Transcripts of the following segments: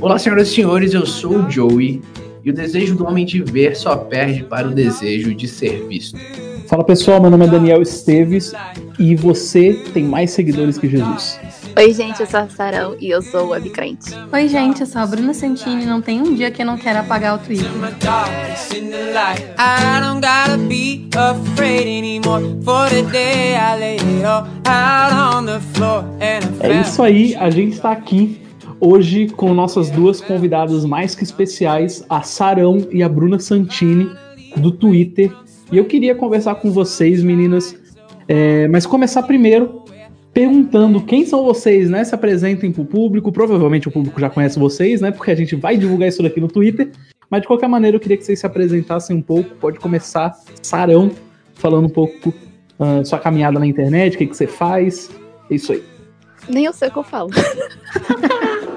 Olá, senhoras e senhores, eu sou o Joey e o desejo do homem de ver só perde para o desejo de ser visto. Fala pessoal, meu nome é Daniel Esteves e você tem mais seguidores que Jesus. Oi, gente, eu sou a Sarão e eu sou webcrente. Oi, gente, eu sou a Bruna Santini e não tem um dia que eu não quero apagar o Twitter. É isso aí, a gente está aqui hoje com nossas duas convidadas mais que especiais, a Sarão e a Bruna Santini, do Twitter. E eu queria conversar com vocês, meninas, é, mas começar primeiro perguntando quem são vocês, né? Se apresentem para o público. Provavelmente o público já conhece vocês, né? Porque a gente vai divulgar isso daqui no Twitter. Mas de qualquer maneira, eu queria que vocês se apresentassem um pouco. Pode começar, Sarão, falando um pouco uh, sua caminhada na internet, o que, que você faz. É isso aí. Nem eu sei o que eu falo.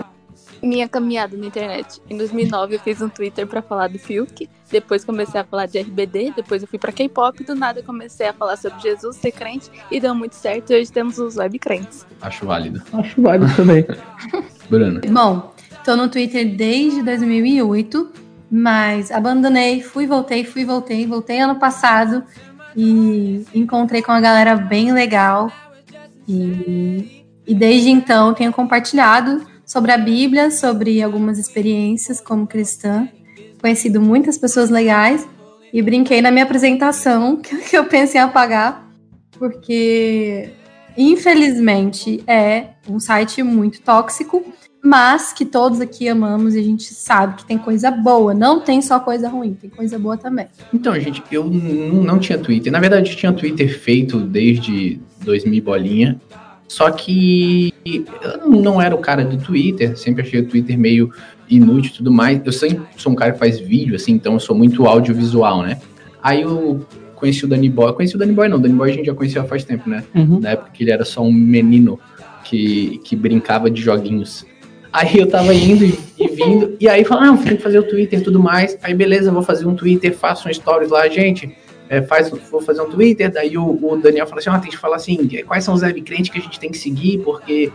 Minha caminhada na internet. Em 2009 eu fiz um Twitter para falar do Fiuk, depois comecei a falar de RBD, depois eu fui para K-pop, do nada comecei a falar sobre Jesus, ser crente e deu muito certo e hoje temos os web crentes. Acho válido. Acho válido também. Bruna. Bom, tô no Twitter desde 2008, mas abandonei, fui, voltei, fui, voltei, voltei ano passado e encontrei com uma galera bem legal e e desde então tenho compartilhado sobre a Bíblia, sobre algumas experiências como cristã, conhecido muitas pessoas legais e brinquei na minha apresentação que eu pensei em apagar, porque infelizmente é um site muito tóxico, mas que todos aqui amamos e a gente sabe que tem coisa boa, não tem só coisa ruim, tem coisa boa também. Então, gente, eu não tinha Twitter. Na verdade, tinha Twitter feito desde 2000 bolinha. Só que eu não era o cara do Twitter, sempre achei o Twitter meio inútil e tudo mais. Eu sempre sou um cara que faz vídeo, assim, então eu sou muito audiovisual, né? Aí eu conheci o Danny Boy. Conheci o Danny Boy, não. O Danny Boy a gente já conhecia faz tempo, né? Uhum. Na época que ele era só um menino que, que brincava de joguinhos. Aí eu tava indo e, e vindo, e aí falando, ah, tem que fazer o Twitter e tudo mais. Aí beleza, vou fazer um Twitter, faço um stories lá, gente é, faz, vou fazer um Twitter, daí o, o Daniel fala assim, ah, tem que falar assim, quais são os web crentes que a gente tem que seguir, porque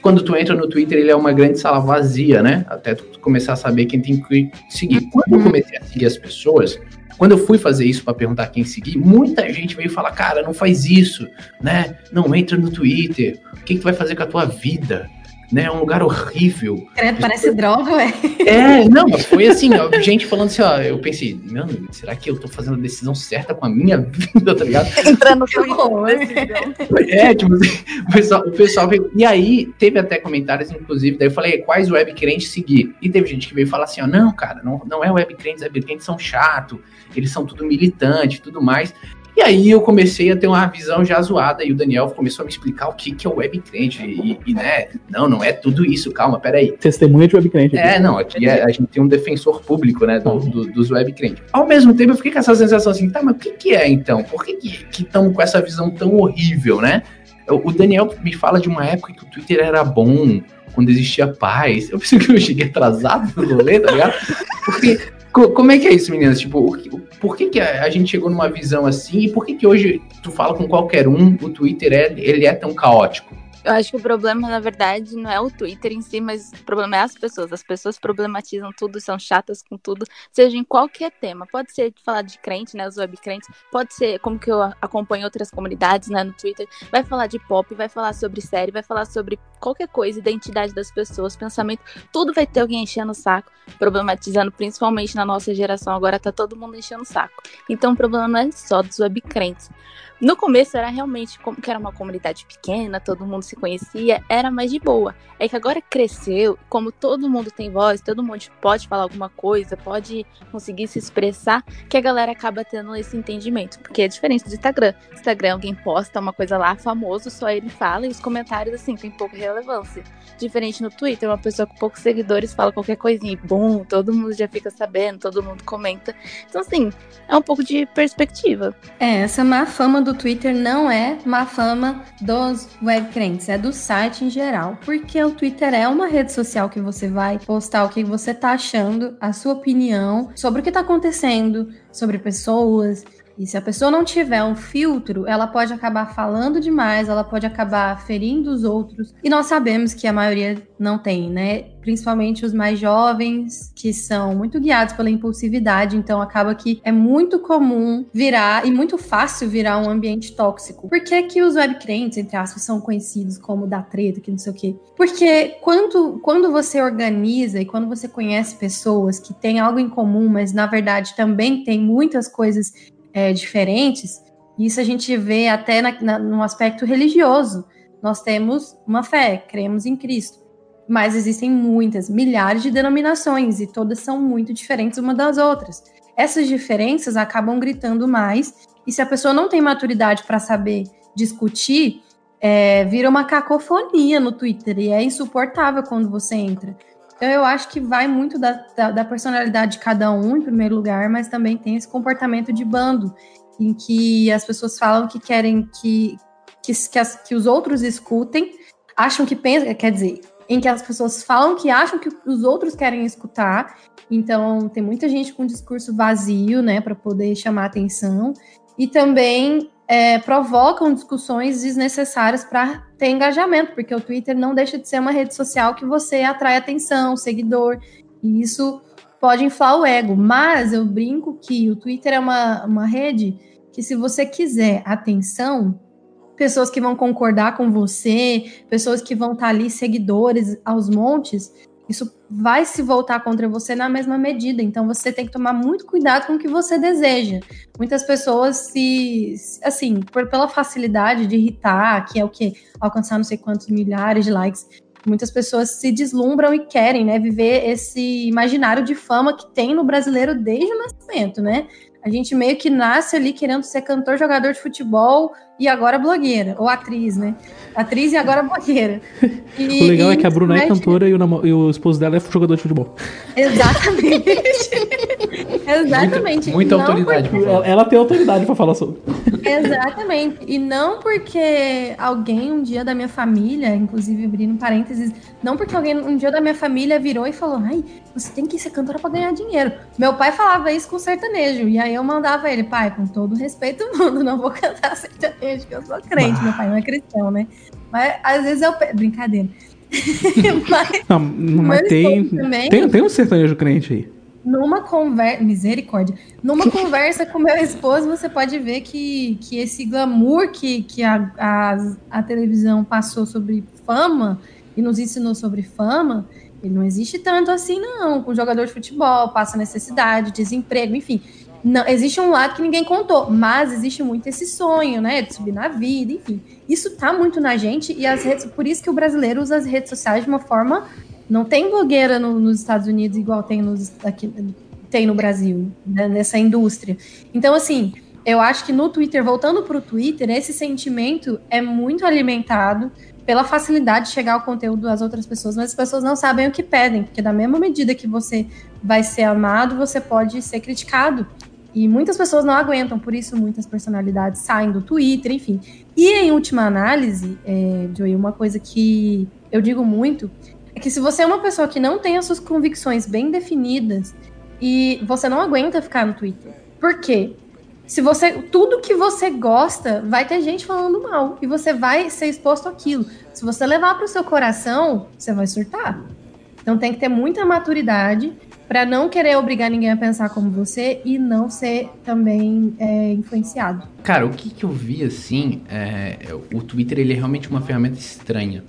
quando tu entra no Twitter, ele é uma grande sala vazia, né? Até tu começar a saber quem tem que seguir. Quando eu comecei a seguir as pessoas, quando eu fui fazer isso para perguntar quem seguir, muita gente veio falar, cara, não faz isso, né? Não entra no Twitter. O que, que tu vai fazer com a tua vida? Né? É um lugar horrível. Credo, parece droga, ué. É, não, mas foi assim, ó, gente falando assim, ó, eu pensei, mano, será que eu tô fazendo a decisão certa com a minha vida, tá ligado? Entrando no É, tipo, o pessoal, o pessoal veio, e aí teve até comentários, inclusive, daí eu falei, quais web crentes seguir? E teve gente que veio falar assim, ó, não, cara, não, não é web crentes, web crentes são chato, eles são tudo militante e tudo mais. E aí eu comecei a ter uma visão já zoada e o Daniel começou a me explicar o que, que é o web crente. E, e, né, não, não é tudo isso, calma, peraí. Testemunha de web crente. É, não, aqui é, a gente tem um defensor público, né, do, do, dos web crentes. Ao mesmo tempo eu fiquei com essa sensação assim, tá, mas o que, que é então? Por que estamos com essa visão tão horrível, né? O Daniel me fala de uma época que o Twitter era bom, quando existia paz. Eu pensei que eu cheguei atrasado no rolê, tá ligado? Porque como é que é isso, meninas? Tipo, por que, que a gente chegou numa visão assim e por que, que hoje tu fala com qualquer um, o Twitter é, ele é tão caótico? Eu acho que o problema, na verdade, não é o Twitter em si, mas o problema é as pessoas. As pessoas problematizam tudo, são chatas com tudo, seja em qualquer tema. Pode ser falar de crente, né, os web crentes, pode ser como que eu acompanho outras comunidades, né, no Twitter, vai falar de pop, vai falar sobre série, vai falar sobre qualquer coisa, identidade das pessoas, pensamento, tudo vai ter alguém enchendo o saco, problematizando, principalmente na nossa geração, agora tá todo mundo enchendo o saco. Então o problema não é só dos web crentes. No começo era realmente como que era uma comunidade pequena, todo mundo se conhecia, era mais de boa. É que agora cresceu, como todo mundo tem voz, todo mundo pode falar alguma coisa, pode conseguir se expressar, que a galera acaba tendo esse entendimento. Porque é diferente do Instagram. Instagram, alguém posta uma coisa lá, famoso, só ele fala, e os comentários, assim, tem pouca relevância. Diferente no Twitter, uma pessoa com poucos seguidores fala qualquer coisinha, e bum, todo mundo já fica sabendo, todo mundo comenta. Então, assim, é um pouco de perspectiva. É, essa má fama do Twitter não é má fama dos web crentes, é do site em geral. Porque o Twitter é uma rede social que você vai postar o que você tá achando, a sua opinião sobre o que tá acontecendo, sobre pessoas, E se a pessoa não tiver um filtro, ela pode acabar falando demais, ela pode acabar ferindo os outros. E nós sabemos que a maioria não tem, né? Principalmente os mais jovens, que são muito guiados pela impulsividade, então acaba que é muito comum virar e muito fácil virar um ambiente tóxico. Por que, que os webcrentes, entre aspas, são conhecidos como da treta, que não sei o quê? Porque quando, quando você organiza e quando você conhece pessoas que têm algo em comum, mas na verdade também tem muitas coisas é, diferentes, isso a gente vê até na, na, no aspecto religioso. Nós temos uma fé, cremos em Cristo. Mas existem muitas, milhares de denominações e todas são muito diferentes uma das outras. Essas diferenças acabam gritando mais, e se a pessoa não tem maturidade para saber discutir, é, vira uma cacofonia no Twitter e é insuportável quando você entra. Então eu acho que vai muito da, da, da, personalidade de cada um, em primeiro lugar, mas também tem esse comportamento de bando, em que as pessoas falam que querem que, que, que, as, que os outros escutem, acham que pensam, quer dizer, em que as pessoas falam que acham que os outros querem escutar. Então tem muita gente com discurso vazio, né, para poder chamar atenção. E também é, provocam discussões desnecessárias para ter engajamento, porque o Twitter não deixa de ser uma rede social que você atrai atenção, seguidor, e isso pode inflar o ego. Mas eu brinco que o Twitter é uma, uma rede que, se você quiser atenção, pessoas que vão concordar com você, pessoas que vão estar tá ali, seguidores aos montes, isso vai se voltar contra você na mesma medida. Então você tem que tomar muito cuidado com o que você deseja. Muitas pessoas se, assim, por, pela facilidade de irritar, que é o que alcançar não sei quantos milhares de likes, muitas pessoas se deslumbram e querem, né, viver esse imaginário de fama que tem no brasileiro desde o nascimento, né? A gente meio que nasce ali querendo ser cantor, jogador de futebol e agora blogueira, ou atriz, né? Atriz e agora blogueira. E, o legal é que a Bruna é cantora e o, e o, esposo dela é jogador de futebol. Exatamente. Exatamente. Muita, muita autoridade. Porque... Ela, ela, tem autoridade para falar sobre. Exatamente. E não porque alguém um dia da minha família, inclusive abrindo parênteses, não porque alguém um dia da minha família virou e falou: ai, você tem que ser cantora para ganhar dinheiro. Meu pai falava isso com sertanejo. E aí eu mandava ele, pai, com todo respeito do mundo, não vou cantar sertanejo, porque eu sou crente, meu pai não é cristão, né? Mas às vezes eu. Brincadeira. mas, não, mas tem, também, tem, tem um sertanejo crente aí. Numa conversa. Misericórdia. Numa conversa com meu esposo, você pode ver que, que esse glamour que, que a, a, a televisão passou sobre fama e nos ensinou sobre fama, ele não existe tanto assim, não. Com jogador de futebol, passa necessidade, desemprego, enfim. Não, existe um lado que ninguém contou, mas existe muito esse sonho, né? De subir na vida, enfim. Isso tá muito na gente e as redes. Por isso que o brasileiro usa as redes sociais de uma forma. Não tem blogueira no, nos Estados Unidos igual tem, nos, aqui, tem no Brasil, né, nessa indústria. Então, assim, eu acho que no Twitter, voltando para o Twitter, esse sentimento é muito alimentado pela facilidade de chegar ao conteúdo das outras pessoas, mas as pessoas não sabem o que pedem, porque da mesma medida que você vai ser amado, você pode ser criticado. E muitas pessoas não aguentam, por isso muitas personalidades saem do Twitter, enfim. E em última análise, é, Joey, uma coisa que eu digo muito é que se você é uma pessoa que não tem as suas convicções bem definidas e você não aguenta ficar no Twitter. Por quê? Se você tudo que você gosta, vai ter gente falando mal e você vai ser exposto àquilo. Se você levar para o seu coração, você vai surtar. Então tem que ter muita maturidade para não querer obrigar ninguém a pensar como você e não ser também é, influenciado. Cara, o que, que eu vi assim, é, o Twitter ele é realmente uma ferramenta estranha.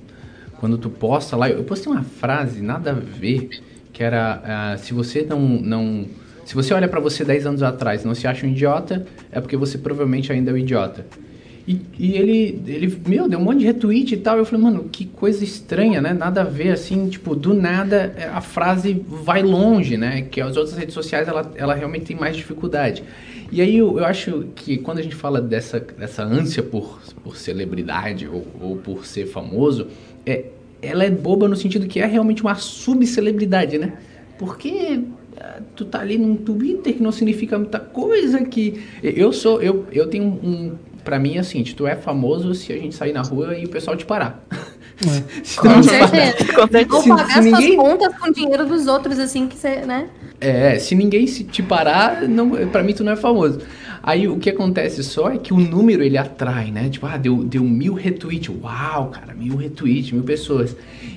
Quando tu posta lá, eu postei uma frase nada a ver, que era uh, se você não, não se você olha para você 10 anos atrás não se acha um idiota, é porque você provavelmente ainda é um idiota. E, e, ele, ele, meu, deu um monte de retweet e tal. Eu falei, mano, que coisa estranha, né? Nada a ver, assim, tipo, do nada é, a frase vai longe, né? Que as outras redes sociais, ela, ela realmente tem mais dificuldade. E aí eu, eu acho que quando a gente fala dessa, dessa ânsia por, por celebridade ou, ou por ser famoso, é, ela é boba no sentido que é realmente uma subcelebridade, né? Porque ah, tu tá ali num Twitter que não significa muita coisa que eu sou eu, eu tenho um, para mim, assim, tu é famoso se a gente sair na rua e o pessoal te parar. É. Com certeza. Ou pagar se, ninguém... suas contas com dinheiro dos outros, assim, que você, né? É, se ninguém se te parar, não, pra mim tu não é famoso. Aí o que acontece só é que o número ele atrai, né? Tipo, ah, deu, deu mil retweets. Uau, cara, mil retweets, mil pessoas.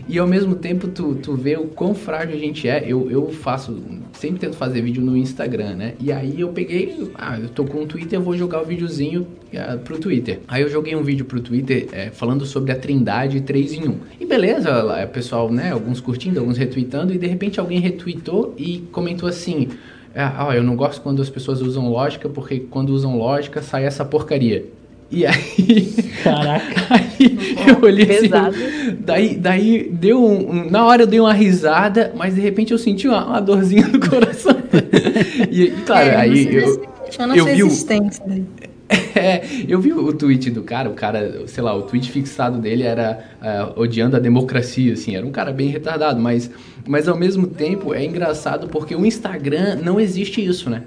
E ao mesmo tempo tu, tu vê o quão frágil a gente é. Eu, eu faço, sempre tento fazer vídeo no Instagram, né? E aí eu peguei, ah, eu tô com o Twitter, eu vou jogar o videozinho uh, pro Twitter. Aí eu joguei um vídeo pro Twitter é, falando sobre a trindade 3 em 1. E beleza, lá, pessoal, né? Alguns curtindo, alguns retweetando, e de repente alguém retweetou e comentou assim. Ah, ó, eu não gosto quando as pessoas usam lógica, porque quando usam lógica sai essa porcaria. E aí. Caraca. Aí eu olhei assim, Pesado. assim. Daí, daí deu um, Na hora eu dei uma risada, mas de repente eu senti uma, uma dorzinha no coração. e, e claro, é, aí eu. Eu vi o, é, eu vi o tweet do cara, o cara, sei lá, o tweet fixado dele era uh, odiando a democracia, assim, era um cara bem retardado, mas, mas ao mesmo tempo é engraçado porque o Instagram não existe isso, né?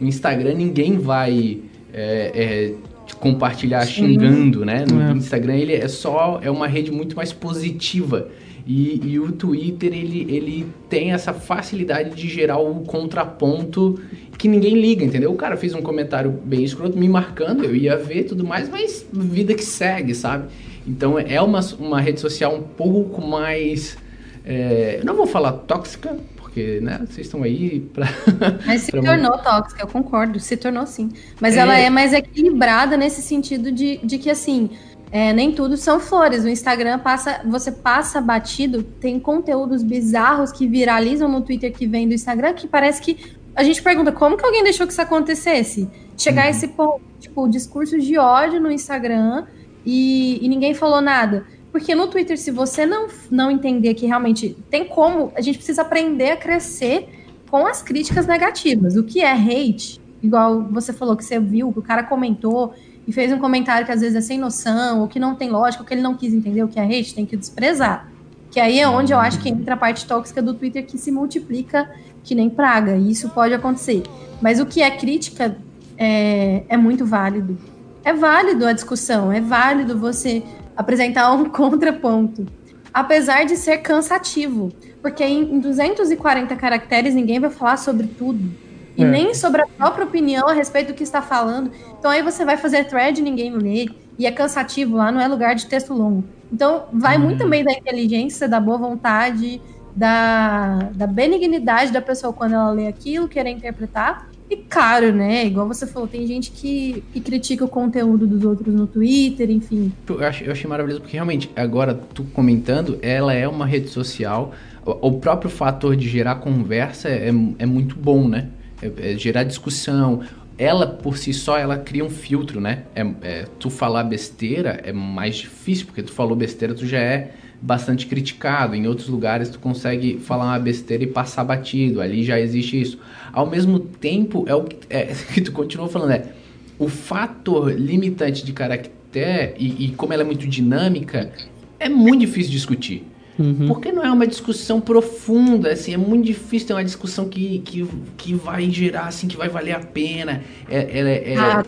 No Instagram ninguém vai é, é, compartilhar xingando, né? No é. Instagram ele é só, é uma rede muito mais positiva. E, e, o Twitter, ele, ele tem essa facilidade de gerar o contraponto que ninguém liga, entendeu? O cara fez um comentário bem escroto, me marcando, eu ia ver tudo mais, mas vida que segue, sabe? Então é uma, uma rede social um pouco mais. É, não vou falar tóxica, porque né, vocês estão aí para. Mas se tornou tóxica, eu concordo, se tornou sim. Mas é... ela é mais equilibrada nesse sentido de, de que assim. É, nem tudo são flores. O Instagram passa, você passa batido, tem conteúdos bizarros que viralizam no Twitter que vem do Instagram que parece que a gente pergunta como que alguém deixou que isso acontecesse? Chegar uhum. a esse ponto, tipo, discursos de ódio no Instagram e, e, ninguém falou nada. Porque no Twitter, se você não, não entender que realmente tem como, a gente precisa aprender a crescer com as críticas negativas. O que é hate, igual você falou que você viu, que o cara comentou e fez um comentário que às vezes é sem noção, ou que não tem lógica, ou que ele não quis entender o que é hate, tem que desprezar. Que aí é onde eu acho que entra a parte tóxica do Twitter que se multiplica que nem praga, e isso pode acontecer. Mas o que é crítica é, é muito válido. É válido a discussão, é válido você apresentar um contraponto. Apesar de ser cansativo, porque em 240 caracteres ninguém vai falar sobre tudo. E é. nem sobre a própria opinião a respeito do que está falando. Então aí você vai fazer thread e ninguém lê. E é cansativo lá, não é lugar de texto longo. Então vai hum. muito também da inteligência, da boa vontade, da, da benignidade da pessoa quando ela lê aquilo, querer interpretar. E claro, né? Igual você falou, tem gente que, que critica o conteúdo dos outros no Twitter, enfim. Eu, acho, eu achei maravilhoso porque realmente, agora tu comentando, ela é uma rede social. O, o próprio fator de gerar conversa é, é muito bom, né? É, gerar discussão. Ela, por si só, ela cria um filtro, né? É, é, tu falar besteira é mais difícil, porque tu falou besteira, tu já é bastante criticado. Em outros lugares tu consegue falar uma besteira e passar batido. Ali já existe isso. Ao mesmo tempo, é o que, é, que tu continua falando, é o fator limitante de caractere e, e como ela é muito dinâmica, é muito difícil discutir. Uhum. Porque não é uma discussão profunda, assim, é muito difícil ter uma discussão que, que, que vai gerar, assim, que vai valer a pena. É, é, é, ah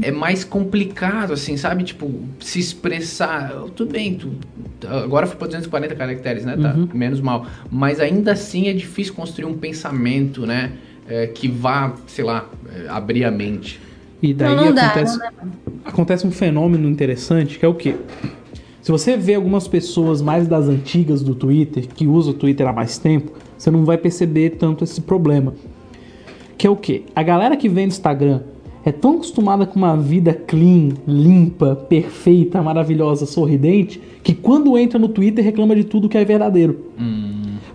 é mais complicado, assim, sabe? Tipo, se expressar. Tudo bem, tu, agora foi para 240 caracteres, né? Tá uhum. menos mal. Mas ainda assim é difícil construir um pensamento, né? É, que vá, sei lá, é, abrir a mente. E daí não, não acontece, dá, acontece um fenômeno interessante que é o quê? Se você vê algumas pessoas mais das antigas do Twitter, que usam o Twitter há mais tempo, você não vai perceber tanto esse problema. Que é o quê? A galera que vem do Instagram é tão acostumada com uma vida clean, limpa, perfeita, maravilhosa, sorridente, que quando entra no Twitter reclama de tudo que é verdadeiro. Hum.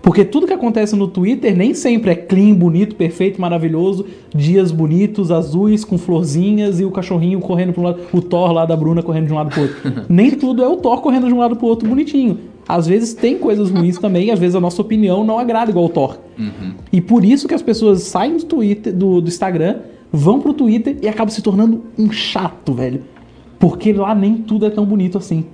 Porque tudo que acontece no Twitter nem sempre é clean, bonito, perfeito, maravilhoso, dias bonitos, azuis, com florzinhas e o cachorrinho correndo para um lado, o Thor lá da Bruna correndo de um lado pro outro. nem tudo é o Thor correndo de um lado pro outro bonitinho. Às vezes tem coisas ruins também, às vezes a nossa opinião não agrada igual o Thor. Uhum. E por isso que as pessoas saem do Twitter, do, do Instagram vão pro Twitter e acabam se tornando um chato, velho. Porque lá nem tudo é tão bonito assim.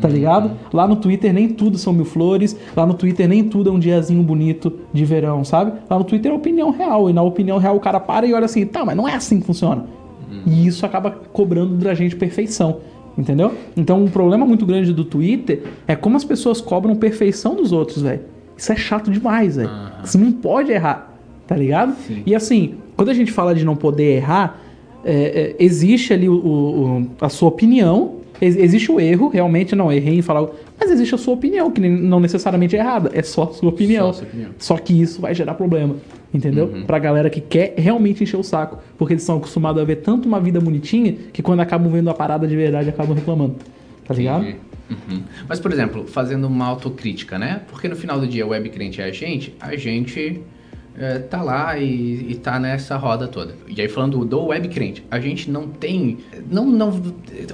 Tá ligado? Lá no Twitter nem tudo são mil flores. Lá no Twitter nem tudo é um diazinho bonito de verão, sabe? Lá no Twitter é opinião real. E na opinião real o cara para e olha assim, tá, mas não é assim que funciona. E isso acaba cobrando da gente perfeição. Entendeu? Então, um problema muito grande do Twitter é como as pessoas cobram perfeição dos outros, velho. Isso é chato demais, velho. Você não pode errar, tá ligado? Sim. E assim, quando a gente fala de não poder errar, é, é, existe ali o- o- a sua opinião, ex- existe o erro, realmente, não, errei em falar. Mas existe a sua opinião, que não necessariamente é errada, é só a sua opinião. Só opinião. Só que isso vai gerar problema, entendeu? Uhum. Pra galera que quer realmente encher o saco. Porque eles são acostumados a ver tanto uma vida bonitinha que quando acabam vendo a parada de verdade acabam reclamando. Tá ligado? Entendi. Uhum. Mas, por exemplo, fazendo uma autocrítica, né? Porque no final do dia o web crente é a gente, a gente é, tá lá e, e tá nessa roda toda. E aí, falando do web crente, a gente não tem. Não, não.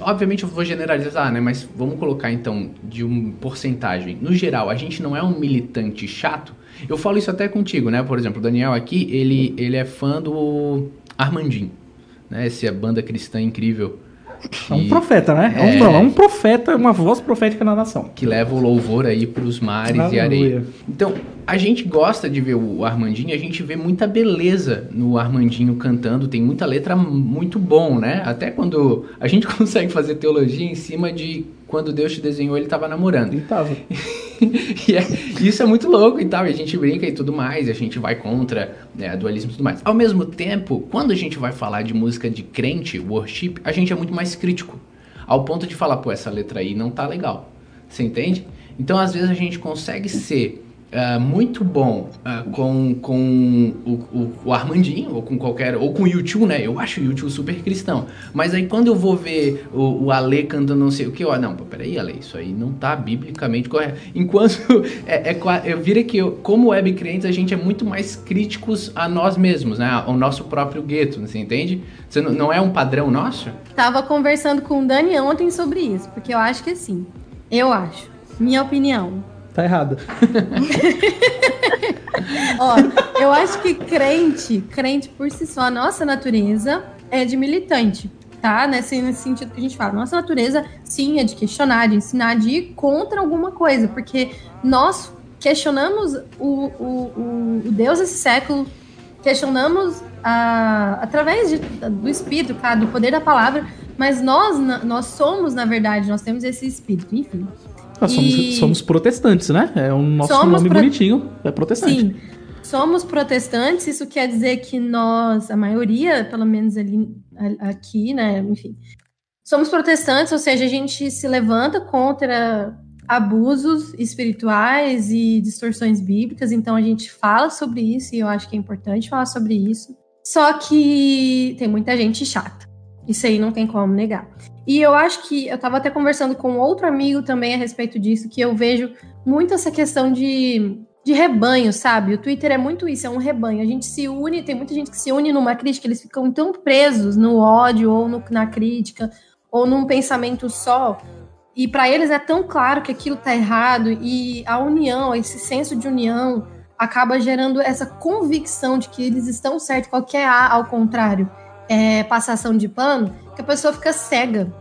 Obviamente eu vou generalizar, né? Mas vamos colocar então de um porcentagem. No geral, a gente não é um militante chato. Eu falo isso até contigo, né? Por exemplo, o Daniel aqui, ele, ele é fã do Armandinho, né? Essa banda cristã incrível. É um profeta, né? É, um, É. não, é um profeta, uma voz profética na nação. que leva o louvor aí pros mares e Aleluia. areia. Então, a gente gosta de ver o Armandinho, a gente vê muita beleza no Armandinho cantando, tem muita letra muito bom, né? Até quando a gente consegue fazer teologia em cima de quando Deus te desenhou, ele tava namorando. E tava. E é- isso é muito louco e tal, e a gente brinca e tudo mais, e a gente vai contra né, dualismo e tudo mais. Ao mesmo tempo, quando a gente vai falar de música de crente, worship, a gente é muito mais crítico. Ao ponto de falar, pô, essa letra aí não tá legal. Você entende? Então, às vezes, a gente consegue ser ah, muito bom ah, com, com o, o- o Armandinho, ou com qualquer. Ou com o YouTube, né? Eu acho o YouTube super cristão. Mas aí quando eu vou ver o, o Ale cantando não sei o que, ó, não, pô, peraí, Ale, isso aí não tá biblicamente correto. Enquanto é, é eu vira que eu, como web crentes, a gente é muito mais críticos a nós mesmos, né? Ao nosso próprio gueto, você entende? Você não, não é um padrão nosso? Tava conversando com o Dani ontem sobre isso, porque eu acho que assim, eu acho, minha opinião. Tá errado. Ó, eu acho que crente, crente por si só, a nossa natureza é de militante, tá? Nesse, nesse sentido que a gente fala. Nossa natureza, sim, é de questionar, de ensinar, de ir contra alguma coisa, porque nós questionamos o, o, o, Deus desse século, questionamos a, através de- do Espírito, cara, do poder da palavra, mas nós, nós somos, na verdade, nós temos esse Espírito, enfim. Nós somos, E- somos protestantes, né? É o nosso Somos nome pro- bonitinho. É protestante. Sim. Somos protestantes, isso quer dizer que nós, a maioria, pelo menos ali aqui, né, enfim, somos protestantes, ou seja, a gente se levanta contra abusos espirituais e distorções bíblicas, então a gente fala sobre isso e eu acho que é importante falar sobre isso. Só que tem muita gente chata. Isso aí não tem como negar. E eu acho que eu tava até conversando com outro amigo também a respeito disso, que eu vejo muito essa questão de de rebanho, sabe? O Twitter é muito isso, é um rebanho. A gente se une, tem muita gente que se une numa crítica, eles ficam tão presos no ódio ou no- na crítica ou num pensamento só. E para eles é tão claro que aquilo tá errado e a união, esse senso de união acaba gerando essa convicção de que eles estão certos, qualquer A ao contrário, é passação de pano, que a pessoa fica cega.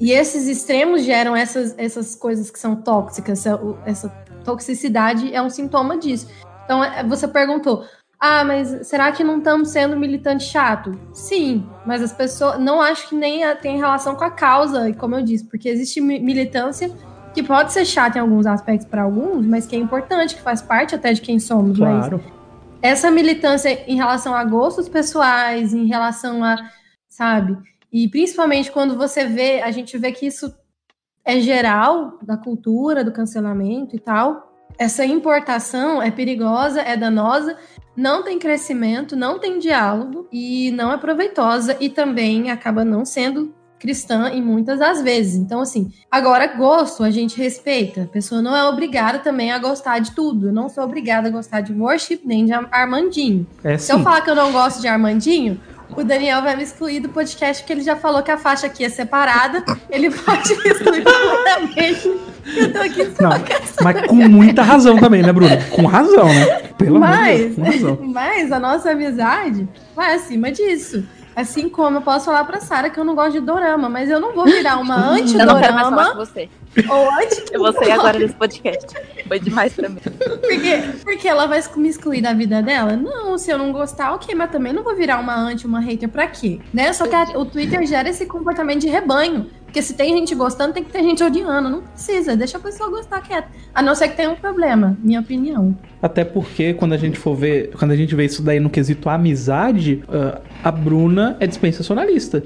E esses extremos geram essas, essas coisas que são tóxicas, essa, essa toxicidade é um sintoma disso. Então, é, você perguntou, ah, mas será que não estamos sendo militante chato? Sim, mas as pessoas não acho que nem tem relação com a causa, e como eu disse, porque existe mi- militância que pode ser chata em alguns aspectos para alguns, mas que é importante, que faz parte até de quem somos. Mas Claro. essa militância em relação a gostos pessoais, em relação a, sabe? E principalmente quando você vê, a gente vê que isso é geral da cultura, do cancelamento e tal. Essa importação é perigosa, é danosa, não tem crescimento, não tem diálogo e não é proveitosa e também acaba não sendo cristã em muitas das vezes. Então, assim, agora gosto a gente respeita. A pessoa não é obrigada também a gostar de tudo. Eu não sou obrigada a gostar de worship nem de Armandinho. É Se eu falar que eu não gosto de Armandinho, o Daniel vai me excluir do podcast porque ele já falou que a faixa aqui é separada. Ele pode me excluir completamente. Eu tô aqui só Não, mas com muita razão também, né, Bruno? Com razão, né? Pelo amor de Mas, Deus, com razão. mas a nossa amizade vai acima disso. Assim como eu posso falar pra Sara que eu não gosto de dorama, mas eu não vou virar uma Eu não quero mais falar com anti-dorama você. ou anti Eu vou sair agora desse podcast. Foi demais pra mim. porque, porque ela vai me excluir da vida dela? Não, se eu não gostar, ok, mas também não vou virar uma anti, uma hater pra quê? Né? Só que a- o Twitter gera esse comportamento de rebanho. Porque se tem gente gostando, tem que ter gente odiando. Não precisa, deixa a pessoa gostar quieta. A não ser que tenha um problema, minha opinião. Até porque quando a gente for ver, quando a gente vê isso daí no quesito amizade, uh, a Bruna é dispensacionalista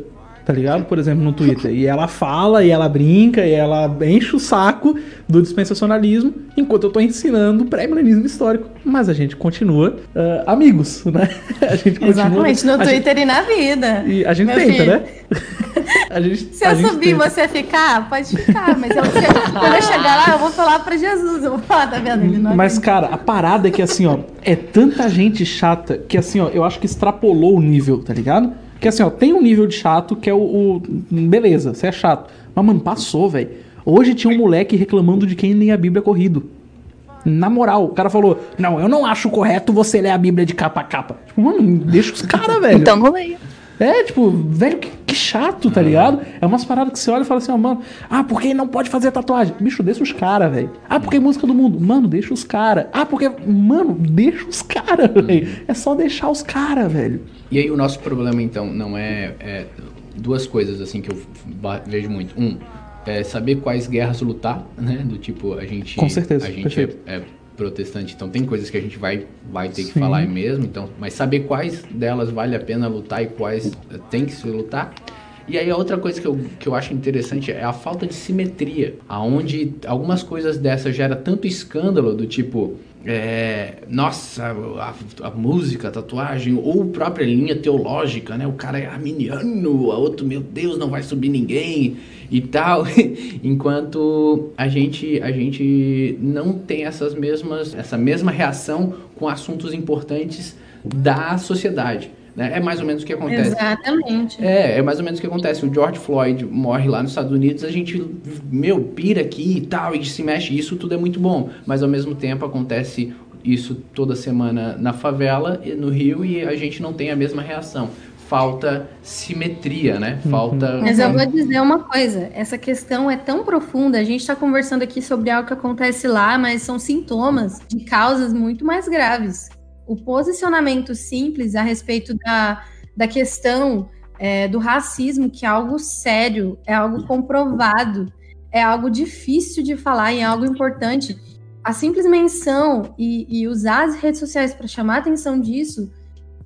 tá ligado? Por exemplo, no Twitter. E ela fala, e ela brinca, e ela enche o saco do dispensacionalismo, enquanto eu tô ensinando o pré-milenismo histórico. Mas a gente continua uh, amigos, né? A gente continua, Exatamente, no Twitter gente, e na vida. E a gente tenta, filho. né? Gente, se eu subir e você ficar, pode ficar, mas eu, quando eu chegar lá, eu vou falar pra Jesus. Eu vou falar, tá vendo? Ele não mas, cara, a parada é que assim, ó, é tanta gente chata que assim, ó, eu acho que extrapolou o nível, tá ligado? Que assim, ó, tem um nível de chato que é o. o beleza, você é chato. Mas, mano, passou, velho. Hoje tinha um moleque reclamando de quem lê a Bíblia corrido. Na moral, o cara falou: Não, eu não acho correto você ler a Bíblia de capa a capa. Tipo, mano, deixa os caras, velho. Então não leia. É, tipo, velho, que, que, chato, tá ligado? É umas paradas que você olha e fala assim, ó, mano, ah, porque não pode fazer tatuagem? Bicho, deixa os caras, velho. Ah, porque é música do mundo? Mano, deixa os caras. Ah, porque. Mano, deixa os caras, velho. É só deixar os caras, velho. E aí o nosso problema, então, não é, é, duas coisas assim que eu vejo muito. Um, é saber quais guerras lutar, né? Do tipo, a gente. Com certeza. A gente é, é, protestante, então tem coisas que a gente vai, vai ter Sim. que falar mesmo, então, mas saber quais delas vale a pena lutar e quais tem que se lutar. E aí a outra coisa que eu, que eu acho interessante é a falta de simetria, aonde algumas coisas dessas gera tanto escândalo do tipo, é, nossa, a, a, música, a tatuagem, ou a própria linha teológica, né? O cara é arminiano, a outro, meu Deus, não vai subir ninguém e tal. Enquanto a gente, a gente não tem essas mesmas, essa mesma reação com assuntos importantes da sociedade. Né? É mais ou menos o que acontece. Exatamente. É, é mais ou menos o que acontece. O George Floyd morre lá nos Estados Unidos, a gente, meu, pira aqui e tal, e se mexe, isso tudo é muito bom. Mas ao mesmo tempo acontece isso toda semana na favela, no Rio, e a gente não tem a mesma reação. Falta simetria, né? Uhum. Falta. Mas eu vou dizer uma coisa: essa questão é tão profunda. A gente está conversando aqui sobre algo que acontece lá, mas são sintomas de causas muito mais graves o posicionamento simples a respeito da, da questão é, do racismo, que é algo sério, é algo comprovado, é algo difícil de falar e é algo importante. A simples menção e, e usar as redes sociais para chamar a atenção disso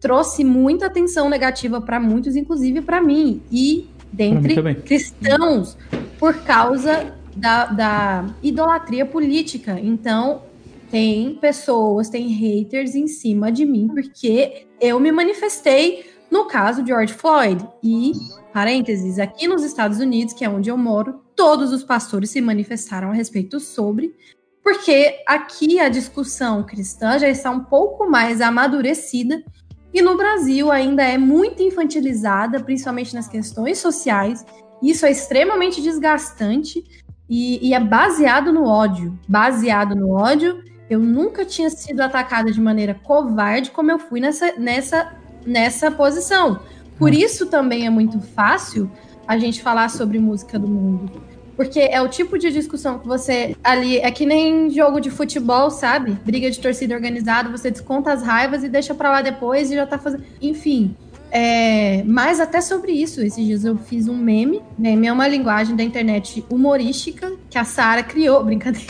trouxe muita atenção negativa para muitos, inclusive para mim, e dentre cristãos, por causa da, da idolatria política. Então, tem pessoas, tem haters em cima de mim, porque eu me manifestei no caso de George Floyd. E, parênteses, aqui nos Estados Unidos, que é onde eu moro, todos os pastores se manifestaram a respeito sobre, porque aqui a discussão cristã já está um pouco mais amadurecida. E no Brasil ainda é muito infantilizada, principalmente nas questões sociais. Isso é extremamente desgastante e, e é baseado no ódio. Baseado no ódio eu nunca tinha sido atacada de maneira covarde como eu fui nessa, nessa, nessa posição. Por hum. isso também é muito fácil a gente falar sobre música do mundo. Porque é o tipo de discussão que você ali. É que nem jogo de futebol, sabe? Briga de torcida organizada, você desconta as raivas e deixa pra lá depois e já tá fazendo. Enfim. É, mas até sobre isso, esses dias eu fiz um meme. Meme é uma linguagem da internet humorística que a Sara criou. Brincadeira.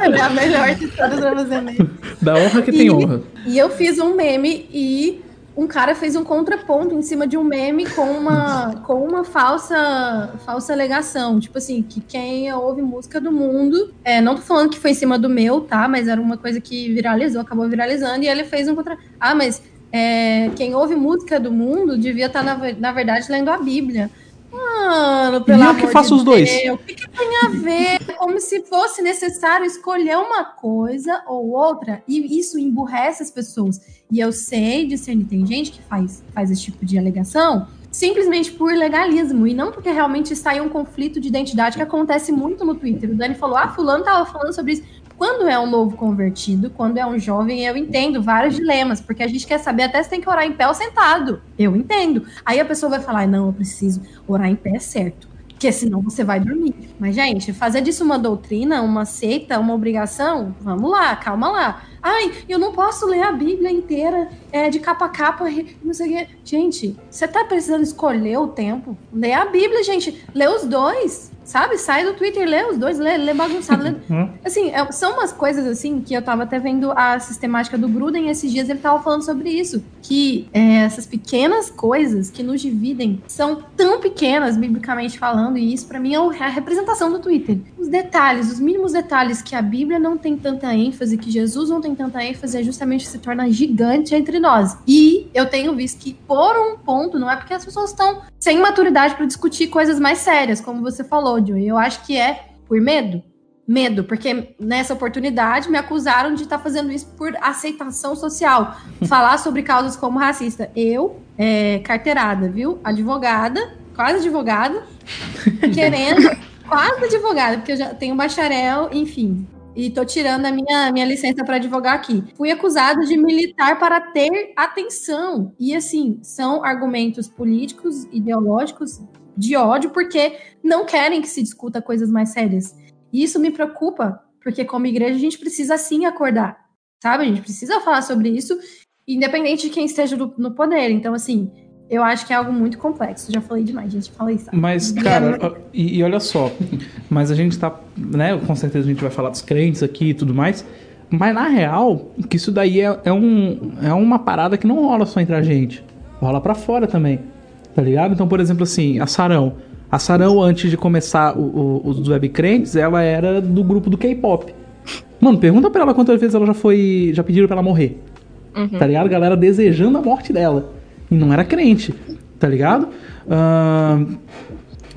é a melhor de todas pra fazer meme. Da honra que e, tem honra. E eu fiz um meme e um cara fez um contraponto em cima de um meme com uma, com uma falsa, falsa alegação. Tipo assim, que quem ouve música do mundo. É, não tô falando que foi em cima do meu, tá? Mas era uma coisa que viralizou, acabou viralizando, e ele fez um contra. Ah, mas é, quem ouve música do mundo devia estar, tá, na, na verdade, lendo a Bíblia. Mano, pelo e eu que faço de os dois. O que, que, tem a ver? Como se fosse necessário escolher uma coisa ou outra, e isso emburrece as pessoas. E eu sei discernir, tem gente que faz, faz esse tipo de alegação simplesmente por legalismo, e não porque realmente está em um conflito de identidade que acontece muito no Twitter. O Dani falou: ah, fulano tava falando sobre isso. Quando é um novo convertido, quando é um jovem, eu entendo vários dilemas, porque a gente quer saber até se tem que orar em pé ou sentado. Eu entendo. Aí a pessoa vai falar: não, eu preciso orar em pé, certo. Porque senão você vai dormir. Mas, gente, fazer disso uma doutrina, uma seita, uma obrigação, vamos lá, calma lá. Ai, eu não posso ler a Bíblia inteira é, de capa a capa, não sei o quê. Gente, você tá precisando escolher o tempo? Lê a Bíblia, gente. Lê os dois. Sabe? Sai do Twitter, lê os dois, lê, lê bagunçado. Lê... Uhum. assim, é, são umas coisas assim que eu tava até vendo a sistemática do Gruden esses dias, ele tava falando sobre isso. Que é, essas pequenas coisas que nos dividem são tão pequenas, biblicamente falando, e isso para mim é a representação do Twitter. Os detalhes, os mínimos detalhes que a Bíblia não tem tanta ênfase, que Jesus não tem tanta ênfase, é justamente se torna gigante entre nós. E eu tenho visto que, por um ponto, não é porque as pessoas estão sem maturidade para discutir coisas mais sérias, como você falou e eu acho que é por medo. Medo, porque nessa oportunidade me acusaram de estar tá fazendo isso por aceitação social. Falar sobre causas como racista. Eu, é, carteirada, viu? Advogada, quase advogada, querendo, quase advogada, porque eu já tenho bacharel, enfim, e tô tirando a minha, minha licença para advogar aqui. Fui acusado de militar para ter atenção. E assim, são argumentos políticos, ideológicos de ódio porque não querem que se discuta coisas mais sérias. E isso me preocupa, porque como igreja a gente precisa sim acordar, sabe? A gente precisa falar sobre isso, independente de quem esteja no poder. Então, assim, eu acho que é algo muito complexo. Já falei demais, gente. Falei isso. Mas, cara, e, e, olha só, mas a gente tá, né? Com certeza a gente vai falar dos crentes aqui e tudo mais. Mas na real, que isso daí é, é, um, é uma parada que não rola só entre a gente. Rola para fora também. Tá ligado? Então, por exemplo, assim, a Sarão. A Sarão, antes de começar o, o, os webcrentes, ela era do grupo do K-pop. Mano, pergunta pra ela quantas vezes ela já foi. Já pediram pra ela morrer. Uhum. Tá ligado? A galera desejando a morte dela. E não era crente. Tá ligado? Uh,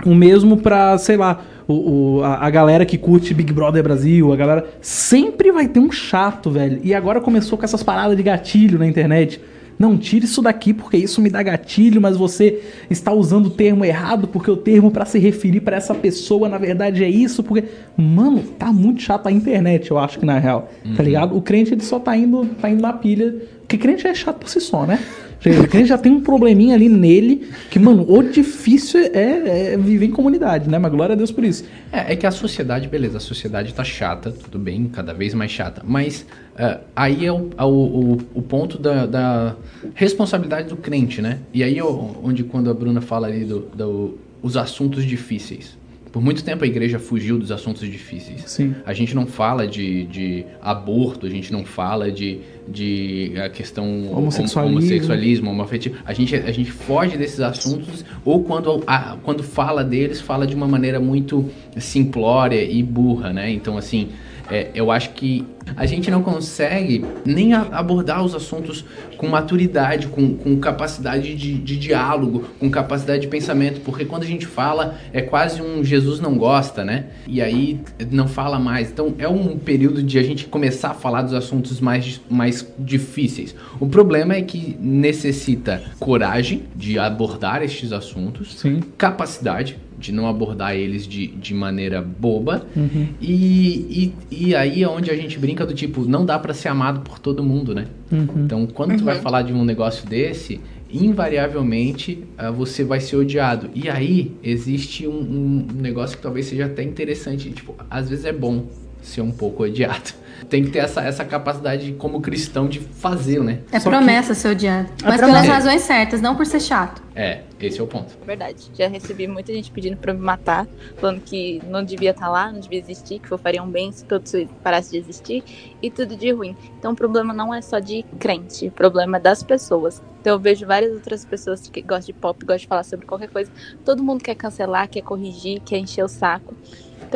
o mesmo pra, sei lá, o, o a, a, galera que curte Big Brother Brasil, a galera. Sempre vai ter um chato, velho. E agora começou com essas paradas de gatilho na internet. Não, tire isso daqui porque isso me dá gatilho, mas você está usando o termo errado porque o termo para se referir para essa pessoa na verdade é isso, porque mano, tá muito chato a internet, eu acho que na real. Tá uhum. Tá ligado? O crente ele só tá indo, tá indo na pilha, porque crente é chato por si só, né? O crente já tem um probleminha ali nele, que, mano, o difícil é, é, viver em comunidade, né? Mas glória a Deus por isso. É, é que a sociedade, beleza, a sociedade tá chata, tudo bem, cada vez mais chata, mas Uh, aí é o, o, o, ponto da, da, responsabilidade do crente, né? E aí é onde quando a Bruna fala ali dos do, do assuntos difíceis. Por muito tempo a igreja fugiu dos assuntos difíceis. Sim. A gente não fala de, de aborto, a gente não fala de, de a questão homossexualismo, homossexualismo. A gente, a gente foge desses assuntos ou quando, a, quando fala deles, fala de uma maneira muito simplória e burra, né? Então, assim, é, eu acho que a gente não consegue nem abordar os assuntos com maturidade, com, com capacidade de, de, diálogo, com capacidade de pensamento, porque quando a gente fala é quase um Jesus não gosta, né? E aí não fala mais. Então é um período de a gente começar a falar dos assuntos mais, mais difíceis. O problema é que necessita coragem de abordar estes assuntos, Sim. capacidade de não abordar eles de, de maneira boba. Uhum. E, e, e, aí é onde a gente brinca do tipo, não dá para ser amado por todo mundo, né? Uhum. Então, quando uhum. tu vai uhum. falar de um negócio desse, invariavelmente uh, você vai ser odiado. E aí existe um, um negócio que talvez seja até interessante. Tipo, às vezes é bom ser um pouco odiado tem que ter essa, essa capacidade como cristão de fazer, né? É Só promessa que... ser odiado. É Mas pelas razões certas, não por ser chato. É, esse é o ponto. Verdade. Já recebi muita gente pedindo pra me matar, falando que não devia estar tá lá, não devia existir, que fariam bem se todos parassem de existir e tudo de ruim. Então o problema não é só de crente, o problema é das pessoas. Então eu vejo várias outras pessoas que gostam de pop, gostam de falar sobre qualquer coisa. Todo mundo quer cancelar, quer corrigir, quer encher o saco.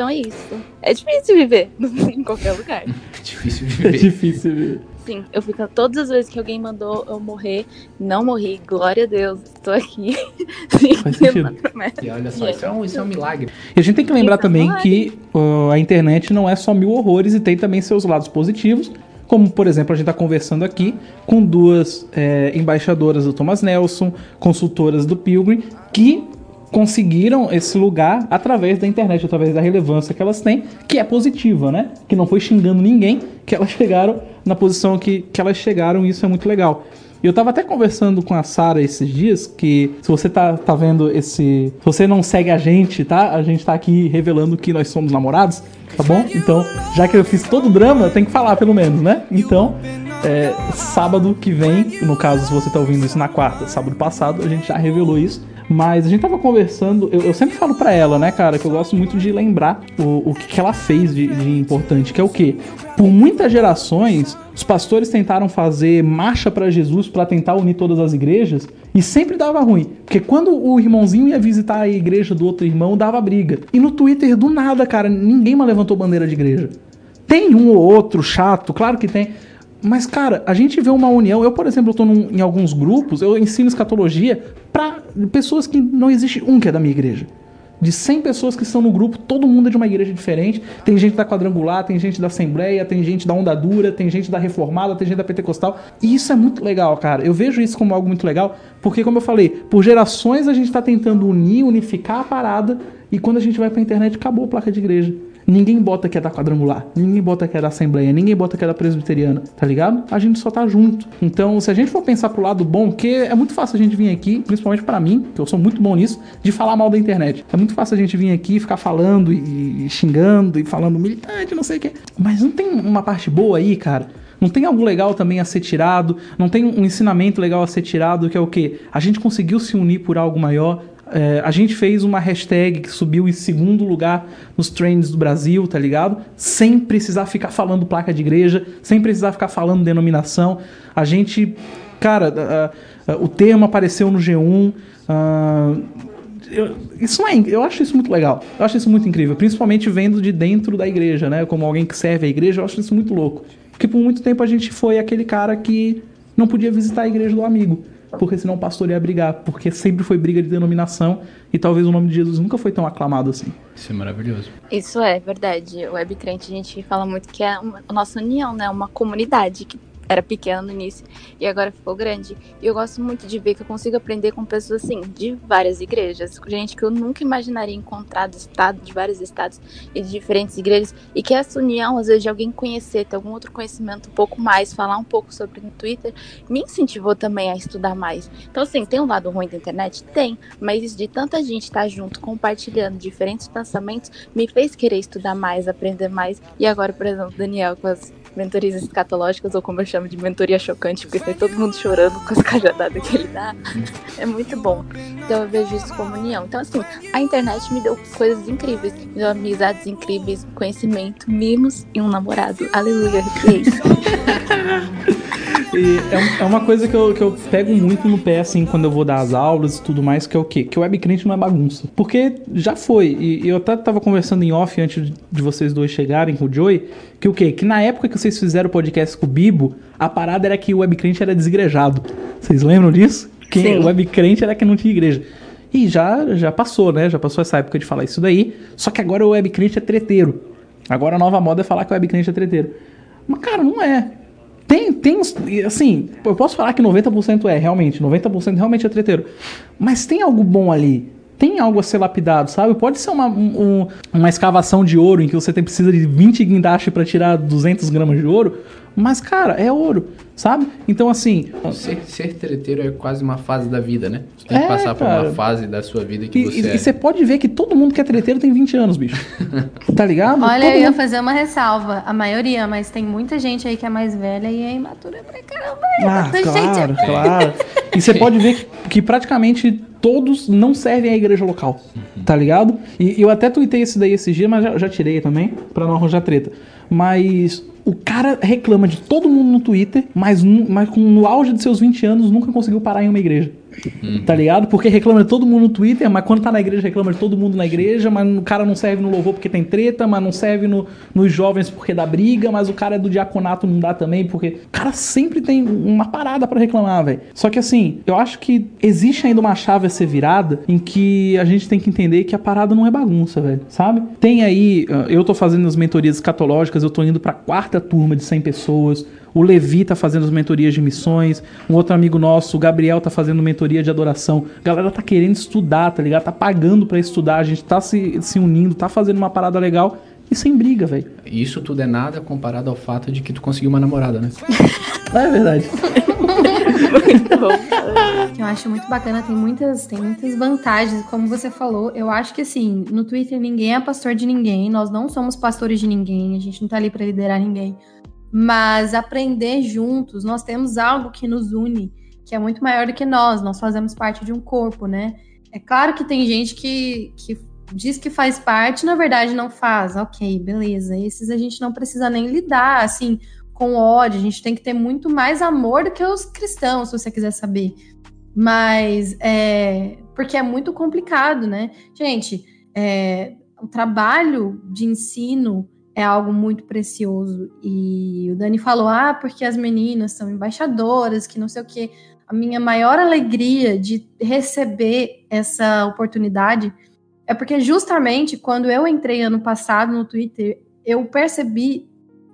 Então é isso. É difícil viver em qualquer lugar. É difícil viver. É difícil viver. Sim, eu fico todas as vezes que alguém mandou eu morrer, não morri, glória a Deus, estou aqui. Faz sentido. E olha só, isso é, um, isso é um milagre. E a gente tem que lembrar também que uh, a internet não é só mil horrores e tem também seus lados positivos. Como, por exemplo, a gente está conversando aqui com duas é, embaixadoras do Thomas Nelson, consultoras do Pilgrim, que conseguiram esse lugar através da internet, através da relevância que elas têm, que é positiva, né? Que não foi xingando ninguém, que elas chegaram na posição que, que elas chegaram, e isso é muito legal. Eu tava até conversando com a Sara esses dias que se você tá, tá vendo esse. Se você não segue a gente, tá? A gente tá aqui revelando que nós somos namorados, tá bom? Então, já que eu fiz todo o drama, tenho que falar pelo menos, né? Então, é, sábado que vem, no caso, se você tá ouvindo isso na quarta, sábado passado, a gente já revelou isso. Mas a gente tava conversando, eu, eu sempre falo pra ela, né, cara, que eu gosto muito de lembrar o, o que, que ela fez de, de importante, que é o quê? Por muitas gerações, os pastores tentaram fazer marcha para Jesus para tentar unir todas as igrejas e sempre dava ruim. Porque quando o irmãozinho ia visitar a igreja do outro irmão, dava briga. E no Twitter, do nada, cara, ninguém mais levantou bandeira de igreja. Tem um ou outro chato, claro que tem. Mas, cara, a gente vê uma união. Eu, por exemplo, estou em alguns grupos, eu ensino escatologia para pessoas que não existe um que é da minha igreja. De 100 pessoas que estão no grupo, todo mundo é de uma igreja diferente. Tem gente da quadrangular, tem gente da Assembleia, tem gente da Onda Dura, tem gente da Reformada, tem gente da Pentecostal. E isso é muito legal, cara. Eu vejo isso como algo muito legal, porque, como eu falei, por gerações a gente está tentando unir, unificar a parada, e quando a gente vai pra internet, acabou a placa de igreja. Ninguém bota que é da quadrangular, ninguém bota que é da assembleia, ninguém bota que é da presbiteriana, tá ligado? A gente só tá junto. Então, se a gente for pensar pro lado bom, que é muito fácil a gente vir aqui, principalmente para mim, que eu sou muito bom nisso, de falar mal da internet. É muito fácil a gente vir aqui ficar falando e, e xingando e falando militante, não sei o quê. Mas não tem uma parte boa aí, cara? Não tem algo legal também a ser tirado? Não tem um ensinamento legal a ser tirado que é o quê? A gente conseguiu se unir por algo maior. É, a gente fez uma hashtag que subiu em segundo lugar nos trends do Brasil, tá ligado? Sem precisar ficar falando placa de igreja, sem precisar ficar falando denominação. A gente, cara, uh, uh, o termo apareceu no G1. Uh, eu, isso é, eu acho isso muito legal. Eu acho isso muito incrível, principalmente vendo de dentro da igreja, né? Como alguém que serve a igreja, eu acho isso muito louco. Porque por muito tempo a gente foi aquele cara que não podia visitar a igreja do amigo porque senão o pastor ia brigar, porque sempre foi briga de denominação e talvez o nome de Jesus nunca foi tão aclamado assim. Isso é maravilhoso. Isso é verdade. O Webcrente a gente fala muito que é uma, a nossa união, né? Uma comunidade que era pequena no início e agora ficou grande. E eu gosto muito de ver que eu consigo aprender com pessoas assim, de várias igrejas, gente que eu nunca imaginaria encontrar do estado, de vários estados e de diferentes igrejas, e que essa união, às vezes, de alguém conhecer, ter algum outro conhecimento um pouco mais, falar um pouco sobre no Twitter, me incentivou também a estudar mais. Então, assim, tem um lado ruim da internet? Tem, mas de tanta gente estar junto, compartilhando diferentes pensamentos, me fez querer estudar mais, aprender mais. E agora, por exemplo, Daniel, com as mentorias escatológicas, ou como eu chamo de mentoria chocante, porque tem todo mundo chorando com as cajadadas que ele dá. É muito bom. Então eu vejo isso como união. Então, assim, a internet me deu coisas incríveis. Me deu amizades incríveis, conhecimento, mimos e um namorado. Aleluia, é. E é, é, uma coisa que eu, que eu pego muito no pé, assim, quando eu vou dar as aulas e tudo mais, que é o quê? Que o webcrente não é bagunça. Porque já foi. E, eu até tava conversando em off antes de vocês dois chegarem com o Joey, que o quê? Que na época que vocês fizeram o podcast com o Bibo, a parada era que o webcrente era desigrejado. Vocês lembram disso? Que o webcrente era que não tinha igreja. E já, já passou, né? Já passou essa época de falar isso daí. Só que agora o webcrente é treteiro. Agora a nova moda é falar que o webcrente é treteiro. Mas, cara, não é. Tem, tem, assim, eu posso falar que 90% é, realmente, 90% realmente é treteiro. Mas tem algo bom ali. Tem algo a ser lapidado, sabe? Pode ser uma, um, uma escavação de ouro em que você tem, precisa de 20 guindastes para tirar 200 gramas de ouro. Mas, cara, é ouro, sabe? Então, assim. Ser, ser treteiro é quase uma fase da vida, né? Você tem é, que passar cara. por uma fase da sua vida que e, você. E, é... e você pode ver que todo mundo que é treteiro tem 20 anos, bicho. tá ligado? Olha, todo eu ia fazer uma ressalva. A maioria, mas tem muita gente aí que é mais velha e é imatura pra caramba. Ah, claro, gente... claro. E você pode ver que, que praticamente todos não servem à igreja local, uhum. tá ligado? E eu até tuitei esse daí esses dias, mas já, já tirei também, pra não arranjar treta. Mas o cara reclama de todo mundo no Twitter, mas, mas com, no auge de seus 20 anos nunca conseguiu parar em uma igreja. Uhum. Tá ligado? Porque reclama de todo mundo no Twitter, mas quando tá na igreja reclama de todo mundo na igreja, mas o cara não serve no louvor porque tem treta, mas não serve no, nos jovens porque dá briga, mas o cara é do diaconato não dá também, porque o cara sempre tem uma parada para reclamar, velho. Só que assim, eu acho que existe ainda uma chave a ser virada em que a gente tem que entender que a parada não é bagunça, velho, sabe? Tem aí, ah, eu tô fazendo as mentorias escatológicas, eu tô indo pra quarta turma de 100 pessoas, o Levi tá fazendo as mentorias de missões. Um outro amigo nosso, o Gabriel, tá fazendo mentoria de adoração. A galera tá querendo estudar, tá ligado? Tá pagando para estudar. A gente tá se, se unindo, tá fazendo uma parada legal e sem briga, velho. Isso tudo é nada comparado ao fato de que tu conseguiu uma namorada, né? é verdade. muito bom. Eu acho muito bacana, tem muitas, tem muitas vantagens, como você falou. Eu acho que assim, no Twitter ninguém é pastor de ninguém, nós não somos pastores de ninguém, a gente não tá ali para liderar ninguém. Mas aprender juntos, nós temos algo que nos une, que é muito maior do que nós, nós fazemos parte de um corpo, né? É claro que tem gente que, que diz que faz parte, na verdade não faz. Ok, beleza. Esses a gente não precisa nem lidar, assim, com ódio, a gente tem que ter muito mais amor do que os cristãos, se você quiser saber. Mas é porque é muito complicado, né? Gente, é, o trabalho de ensino é algo muito precioso. E o Dani falou: ah, porque as meninas são embaixadoras, que não sei o quê. A minha maior alegria de receber essa oportunidade é porque justamente quando eu entrei ano passado no Twitter, eu percebi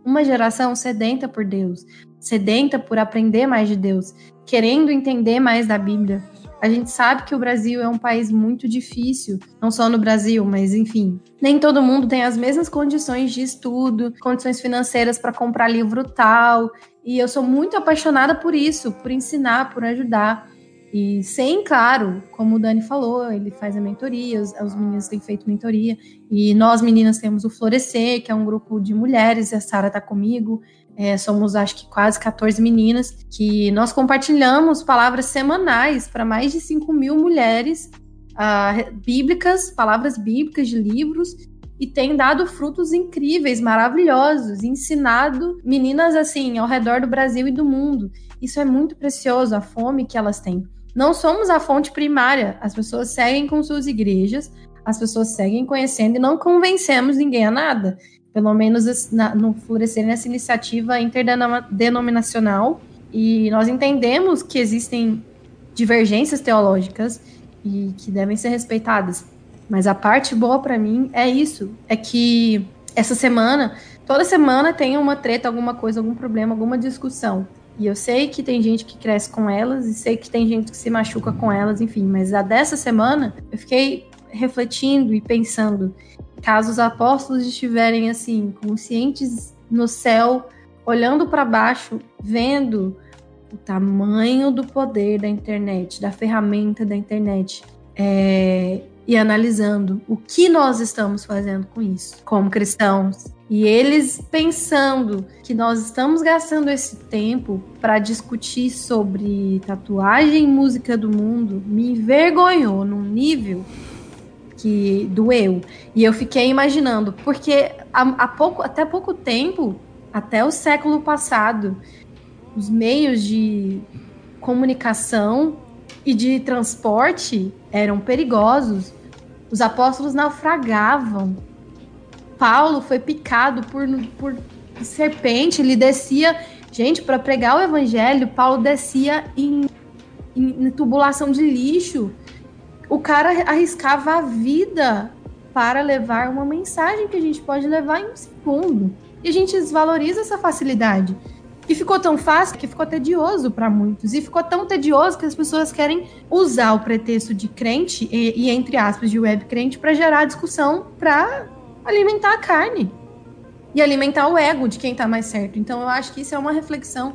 uma geração sedenta por Deus, sedenta por aprender mais de Deus, querendo entender mais da Bíblia. A gente sabe que o Brasil é um país muito difícil, não só no Brasil, mas enfim. Nem todo mundo tem as mesmas condições de estudo, condições financeiras para comprar livro tal. E eu sou muito apaixonada por isso, por ensinar, por ajudar. E sem, claro, como o Dani falou, ele faz a mentoria, os, os meninos têm feito mentoria, e nós meninas temos o Florescer, que é um grupo de mulheres, e a Sara está comigo, é, somos acho que quase 14 meninas, que nós compartilhamos palavras semanais para mais de 5 mil mulheres uh, bíblicas, palavras bíblicas de livros, e tem dado frutos incríveis, maravilhosos, ensinado meninas assim ao redor do Brasil e do mundo. Isso é muito precioso, a fome que elas têm não somos a fonte primária. As pessoas seguem com suas igrejas, as pessoas seguem conhecendo e não convencemos ninguém a nada. Pelo menos na, no Florescer nessa iniciativa interdenominacional. E nós entendemos que existem divergências teológicas e que devem ser respeitadas. Mas a parte boa para mim é isso, é que essa semana, toda semana tem uma treta, alguma coisa, algum problema, alguma discussão. E eu sei que tem gente que cresce com elas, e sei que tem gente que se machuca com elas, enfim. Mas a dessa semana, eu fiquei refletindo e pensando: caso os apóstolos estiverem assim, conscientes no céu, olhando para baixo, vendo o tamanho do poder da internet, da ferramenta da internet, é, e analisando o que nós estamos fazendo com isso, como cristãos, e eles pensando que nós estamos gastando esse tempo para discutir sobre tatuagem e música do mundo, me envergonhou num nível que doeu. E eu fiquei imaginando, porque há, pouco, até pouco tempo, até o século passado, os meios de comunicação e de transporte eram perigosos. Os apóstolos naufragavam Paulo foi picado por, por serpente, ele descia. Gente, para pregar o evangelho, Paulo descia em, em tubulação de lixo. O cara arriscava a vida para levar uma mensagem que a gente pode levar em um segundo. E a gente desvaloriza essa facilidade. E ficou tão fácil que ficou tedioso para muitos. E ficou tão tedioso que as pessoas querem usar o pretexto de crente e, e entre aspas, de web crente para gerar discussão para alimentar a carne e alimentar o ego de quem está mais certo. Então eu acho que isso é uma reflexão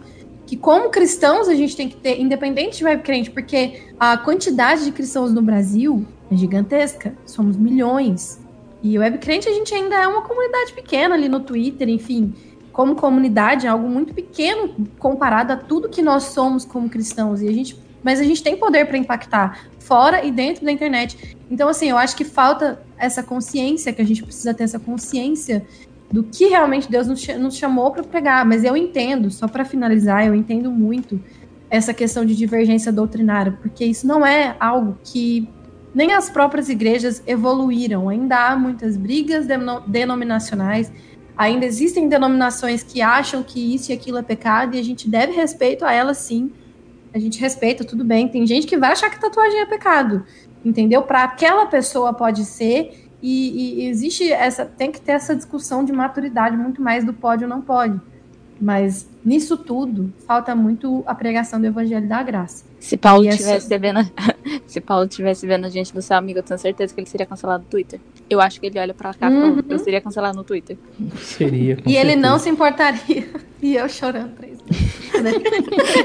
que como cristãos a gente tem que ter, independente de web crente, porque a quantidade de cristãos no Brasil é gigantesca, somos milhões. E web crente a gente ainda é uma comunidade pequena ali no Twitter, enfim, como comunidade é algo muito pequeno comparado a tudo que nós somos como cristãos. E a gente, mas a gente tem poder para impactar fora e dentro da internet. Então, assim, eu acho que falta essa consciência, que a gente precisa ter essa consciência do que realmente Deus nos, chamou para pregar. Mas eu entendo, só para finalizar, eu entendo muito essa questão de divergência doutrinária, porque isso não é algo que nem as próprias igrejas evoluíram. Ainda há muitas brigas denominacionais, ainda existem denominações que acham que isso e aquilo é pecado e a gente deve respeito a elas sim. A gente respeita, tudo bem. Tem gente que vai achar que tatuagem é pecado entendeu? Para aquela pessoa pode ser e, e, existe essa, tem que ter essa discussão de maturidade muito mais do pode ou não pode. Mas nisso tudo falta muito a pregação do Evangelho da Graça. Se Paulo tivesse vendo, se Paulo tivesse vendo a gente do seu amigo, eu tenho certeza que ele seria cancelado no Twitter. Eu acho que ele olha para cá, uhum. eu seria cancelado no Twitter. Seria. e certeza. ele não se importaria. E eu chorando três vezes. né?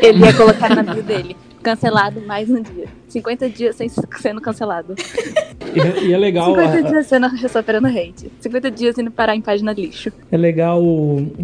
Ele ia colocar na bio dele. Cancelado mais um dia. 50 dias sem sendo cancelado. E, é- e é legal. 50 a- dias sendo sofrendo hate. 50 dias indo parar em página lixo. É legal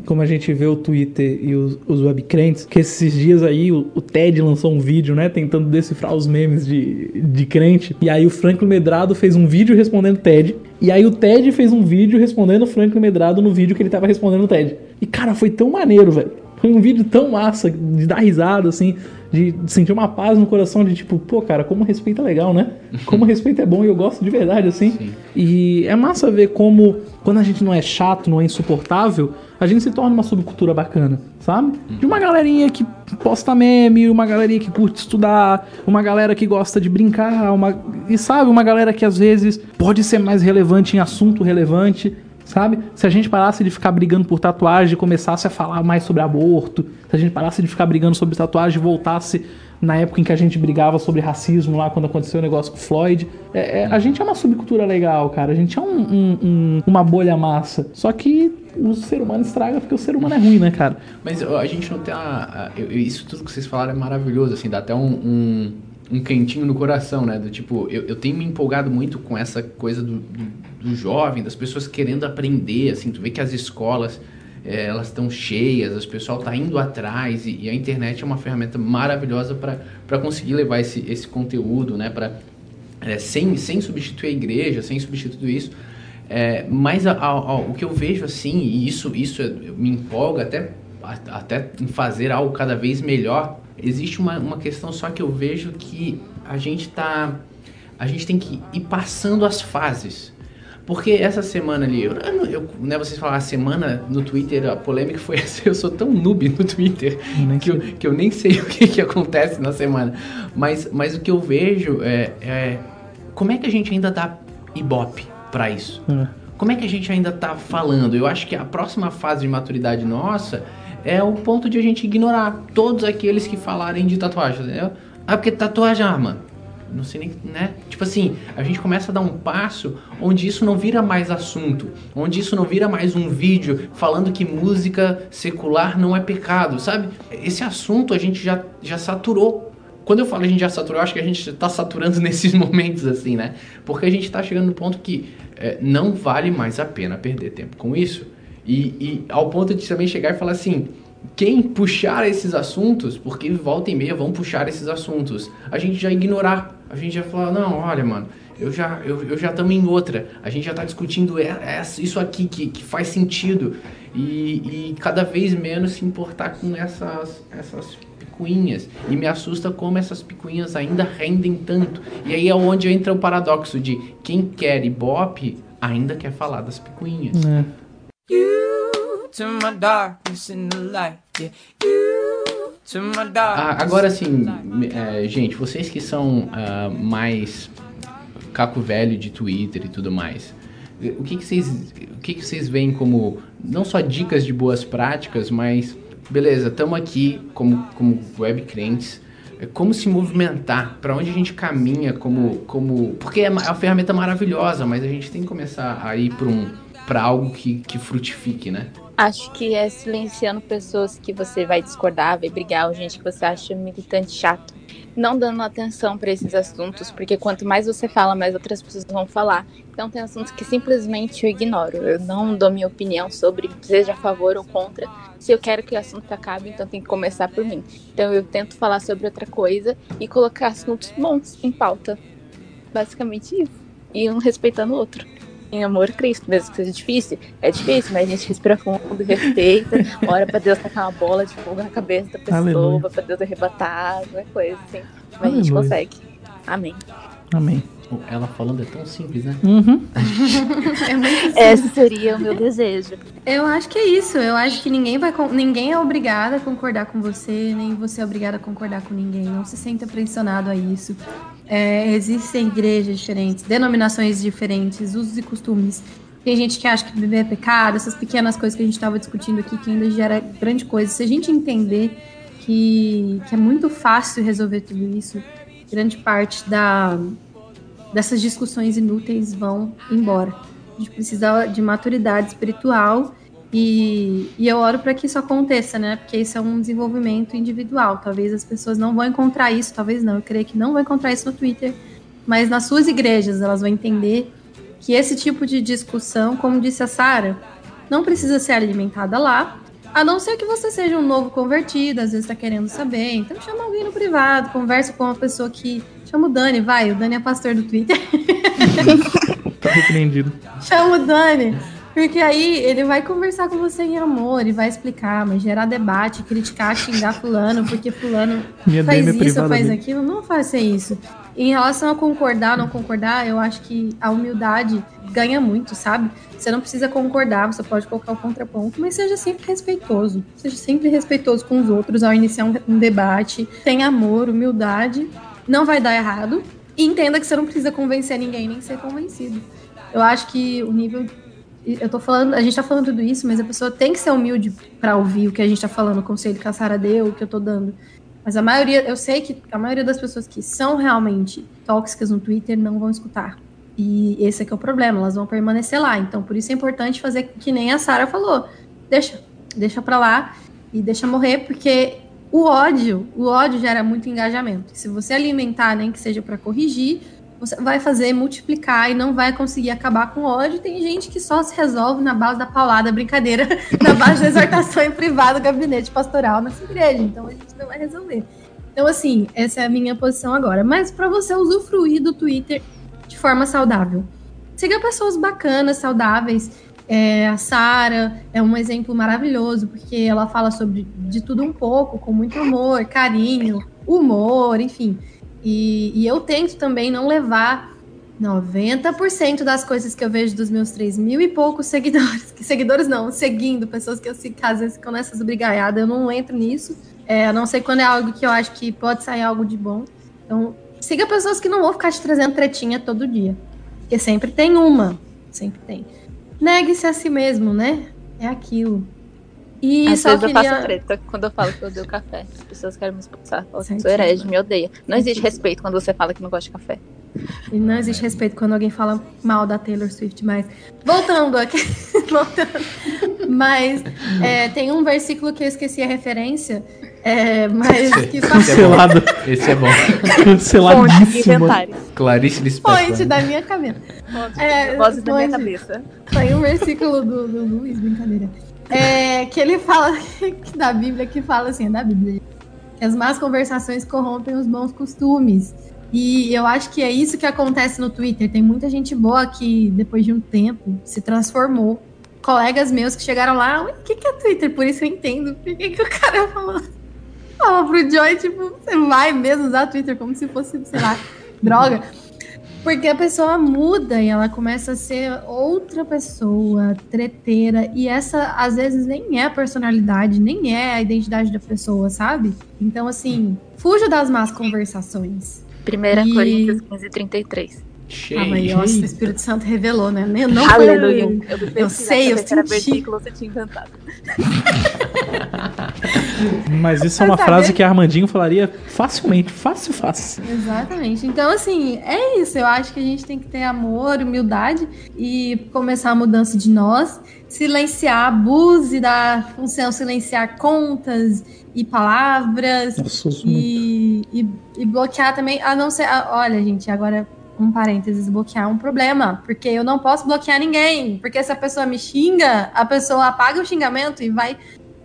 como a gente vê o Twitter e os, os webcrentes, que esses dias aí o, o Ted lançou um vídeo, né, tentando decifrar os memes de, de crente. E aí o Franklin Medrado fez um vídeo respondendo o Ted. E aí o Ted fez um vídeo respondendo o Franklin Medrado no vídeo que ele tava respondendo o Ted. E cara, foi tão maneiro, velho. Foi um vídeo tão massa, de dar risada, assim, de sentir uma paz no coração, de tipo, pô, cara, como respeito é legal, né? Como respeito é bom e eu gosto de verdade, assim. Sim. E é massa ver como, quando a gente não é chato, não é insuportável, a gente se torna uma subcultura bacana, sabe? De uma galerinha que posta meme, uma galerinha que curte estudar, uma galera que gosta de brincar, uma, e sabe, uma galera que às vezes pode ser mais relevante em assunto relevante. Sabe? Se a gente parasse de ficar brigando por tatuagem e começasse a falar mais sobre aborto, se a gente parasse de ficar brigando sobre tatuagem e voltasse na época em que a gente brigava sobre racismo lá, quando aconteceu o negócio com o Floyd. É, é, a gente é uma subcultura legal, cara. A gente é um- um- um- uma bolha massa. Só que o ser humano estraga porque o ser humano é ruim, né, cara? Mas a gente não tem a, a- eu- Isso tudo que vocês falaram é maravilhoso, assim, dá até um, um, um quentinho no coração, né? Do tipo, eu, eu tenho me empolgado muito com essa coisa do, do, do jovem, das pessoas querendo aprender, assim, tu vê que as escolas. eh, elas estão cheias, o pessoal tá indo atrás e, e a internet é uma ferramenta maravilhosa para conseguir levar esse, esse conteúdo, né? Pra, é, sem, sem substituir a igreja, sem substituir isso. É, mas a- a- a- o que eu vejo assim, e isso, isso é- me empolga até, até em fazer algo cada vez melhor, existe uma, uma questão só que eu vejo que a gente tá. A gente tem que ir passando as fases. Porque essa semana ali, eu, eu, né, vocês falaram, a semana no Twitter, a polêmica foi essa, eu sou tão noob no Twitter que eu, que eu nem sei o que, que acontece na semana. Mas, mas o que eu vejo é, é como é que a gente ainda dá ibope pra isso? É. Como é que a gente ainda tá falando? Eu acho que a próxima fase de maturidade nossa é o ponto de a gente ignorar todos aqueles que falarem de tatuagem, entendeu? Ah, porque tatuagem, ah, mano. Não sei nem, né? Tipo assim, a gente começa a dar um passo onde isso não vira mais assunto, onde isso não vira mais um vídeo falando que música secular não é pecado, sabe? Esse assunto a gente já, já saturou. Quando eu falo a gente já saturou, eu acho que a gente tá saturando nesses momentos, assim, né? Porque a gente tá chegando no ponto que é, não vale mais a pena perder tempo com isso. E, e ao ponto de também chegar e falar assim, quem puxar esses assuntos, porque volta e meia vão puxar esses assuntos, a gente já ignorar. A gente já falar, não, olha, mano, eu já eu, eu já estamos em outra. A gente já tá discutindo é- é isso aqui que, que faz sentido. E, e cada vez menos se importar com essas, essas picuinhas. E me assusta como essas picuinhas ainda rendem tanto. E aí é onde entra o paradoxo de quem quer ibope ainda quer falar das picuinhas. É. You to my darkness in the light. Yeah. You to my darkness. Ah, agora assim, é, gente, vocês que são ah, mais caco velho de Twitter e tudo mais, o que, que vocês o que, que vocês veem como não só dicas de boas práticas, mas beleza, estamos aqui como como web crentes, é, como se movimentar, para onde a gente caminha como como porque é uma, é uma ferramenta maravilhosa, mas a gente tem que começar a ir para um algo que, que frutifique, né? Acho que é silenciando pessoas que você vai discordar, vai brigar, ou gente que você acha militante chato. Não dando atenção para esses assuntos, porque quanto mais você fala, mais outras pessoas vão falar. Então tem assuntos que simplesmente eu ignoro. Eu não dou minha opinião sobre, seja a favor ou contra. Se eu quero que o assunto acabe, então tem que começar por mim. Então eu tento falar sobre outra coisa e colocar assuntos bons em pauta. Basicamente isso. E um respeitando o outro. Em amor a Cristo, mesmo que seja difícil. É difícil, mas a gente respira fundo, respeita, ora pra Deus tacar uma bola de fogo na cabeça da pessoa, Aleluia. pra Deus arrebatar, qualquer coisa assim. Mas a gente Aleluia. consegue. Amém. Amém. Ela falando é tão simples, né? Uhum. É muito Esse seria o meu desejo. Eu acho que é isso. Eu acho que ninguém vai con- ninguém é obrigado a concordar com você, nem você é obrigado a concordar com ninguém. Não se sinta pressionado a isso. É, existem igrejas diferentes, denominações diferentes, usos e costumes. Tem gente que acha que beber é pecado, essas pequenas coisas que a gente estava discutindo aqui, que ainda gera grande coisa. Se a gente entender que, que é muito fácil resolver tudo isso, grande parte da, dessas discussões inúteis vão embora. A gente precisa de maturidade espiritual E, e eu oro para que isso aconteça, né? Porque isso é um desenvolvimento individual. Talvez as pessoas não vão encontrar isso, talvez não. Eu creio que não vão encontrar isso no Twitter. Mas nas suas igrejas elas vão entender que esse tipo de discussão, como disse a Sara, não precisa ser alimentada lá, a não ser que você seja um novo convertido, às vezes está querendo saber. Então chama alguém no privado, conversa com uma pessoa que. Chama o Dani, vai. O Dani é pastor do Twitter. tá repreendido. Chama o Dani. Porque aí ele vai conversar com você em amor e vai explicar, mas gerar debate, criticar, xingar fulano, porque fulano Minha faz é isso, faz dele. aquilo. Não faça isso. Em relação a concordar, não concordar, eu acho que a humildade ganha muito, sabe? Você não precisa concordar, você pode colocar o contraponto, mas seja sempre respeitoso. Seja sempre respeitoso com os outros ao iniciar um, um debate. Tenha amor, humildade. Não vai dar errado. E entenda que você não precisa convencer ninguém, nem ser convencido. Eu acho que o nível eu tô falando, a gente tá falando tudo isso, mas a pessoa tem que ser humilde para ouvir o que a gente tá falando, o conselho que a Sara deu, o que eu tô dando. Mas a maioria, eu sei que a maioria das pessoas que são realmente tóxicas no Twitter não vão escutar. E esse é que é o problema, elas vão permanecer lá. Então, por isso é importante fazer que nem a Sara falou. Deixa, deixa pra lá e deixa morrer, porque o ódio, o ódio gera muito engajamento. Se você alimentar, nem que seja para corrigir, você vai fazer multiplicar e não vai conseguir acabar com o ódio. Tem gente que só se resolve na base da paulada, brincadeira, na base da exortação em privado, gabinete pastoral nessa igreja. Então a gente não vai resolver. Então, assim, essa é a minha posição agora. Mas para você usufruir do Twitter de forma saudável, siga pessoas bacanas, saudáveis. É, a Sara é um exemplo maravilhoso, porque ela fala sobre de tudo um pouco, com muito amor, carinho, humor, enfim. E, e, eu tento também não levar 90% das coisas que eu vejo dos meus 3 mil e poucos seguidores, que seguidores não, seguindo, pessoas que eu sigo, às vezes nessas brigaiadas, eu não entro nisso, é, a não ser quando é algo que eu acho que pode sair algo de bom. Então, siga pessoas que não vão ficar te trazendo tretinha todo dia, porque sempre tem uma, sempre tem. Negue-se a si mesmo, né? É aquilo. E Às vezes queria... eu faço treta quando eu falo que eu odeio café. As pessoas querem me expulsar. Eu sou herege, me odeia. Não existe respeito quando você fala que não gosta de café. E não existe respeito quando alguém fala mal da Taylor Swift, mas voltando aqui, voltando, mas é, tem um versículo que eu esqueci a referência, é, mas que cancelado. Esse é bom. Canceladíssimo. Clarice Lispector. Fonte da minha cabeça. Fonte, é, da minha cabeça. Tem um versículo do, do Luiz, brincadeira. É, que ele fala que da Bíblia que fala assim, da Bíblia, que as más conversações corrompem os bons costumes. E eu acho que é isso que acontece no Twitter. Tem muita gente boa que, depois de um tempo, se transformou. Colegas meus que chegaram lá, o que, que é Twitter? Por isso eu entendo. Por que, que o cara falou, falou pro Joy, tipo, você vai mesmo usar Twitter como se fosse, sei lá, droga. Porque a pessoa muda e ela começa a ser outra pessoa, treteira, e essa às vezes nem é a personalidade, nem é a identidade da pessoa, sabe? Então, assim, fuja das más conversações. 1 e... Coríntios 15, 33. Cheio. Ah, mas nossa, o Espírito Santo revelou, né? Eu não Aleluia. Eu, eu, eu sei, eu senti. Versículo, você tinha inventado. mas isso é uma frase que Armandinho falaria facilmente, fácil, fácil. Exatamente. Então, assim, é isso. Eu acho que a gente tem que ter amor, humildade e começar a mudança de nós. Silenciar, abuse da função silenciar contas e palavras. Nossa, e, e, e bloquear também. A não ser. Olha, gente, agora um parênteses, bloquear um problema, porque eu não posso bloquear ninguém, porque se a pessoa me xinga, a pessoa apaga o xingamento e vai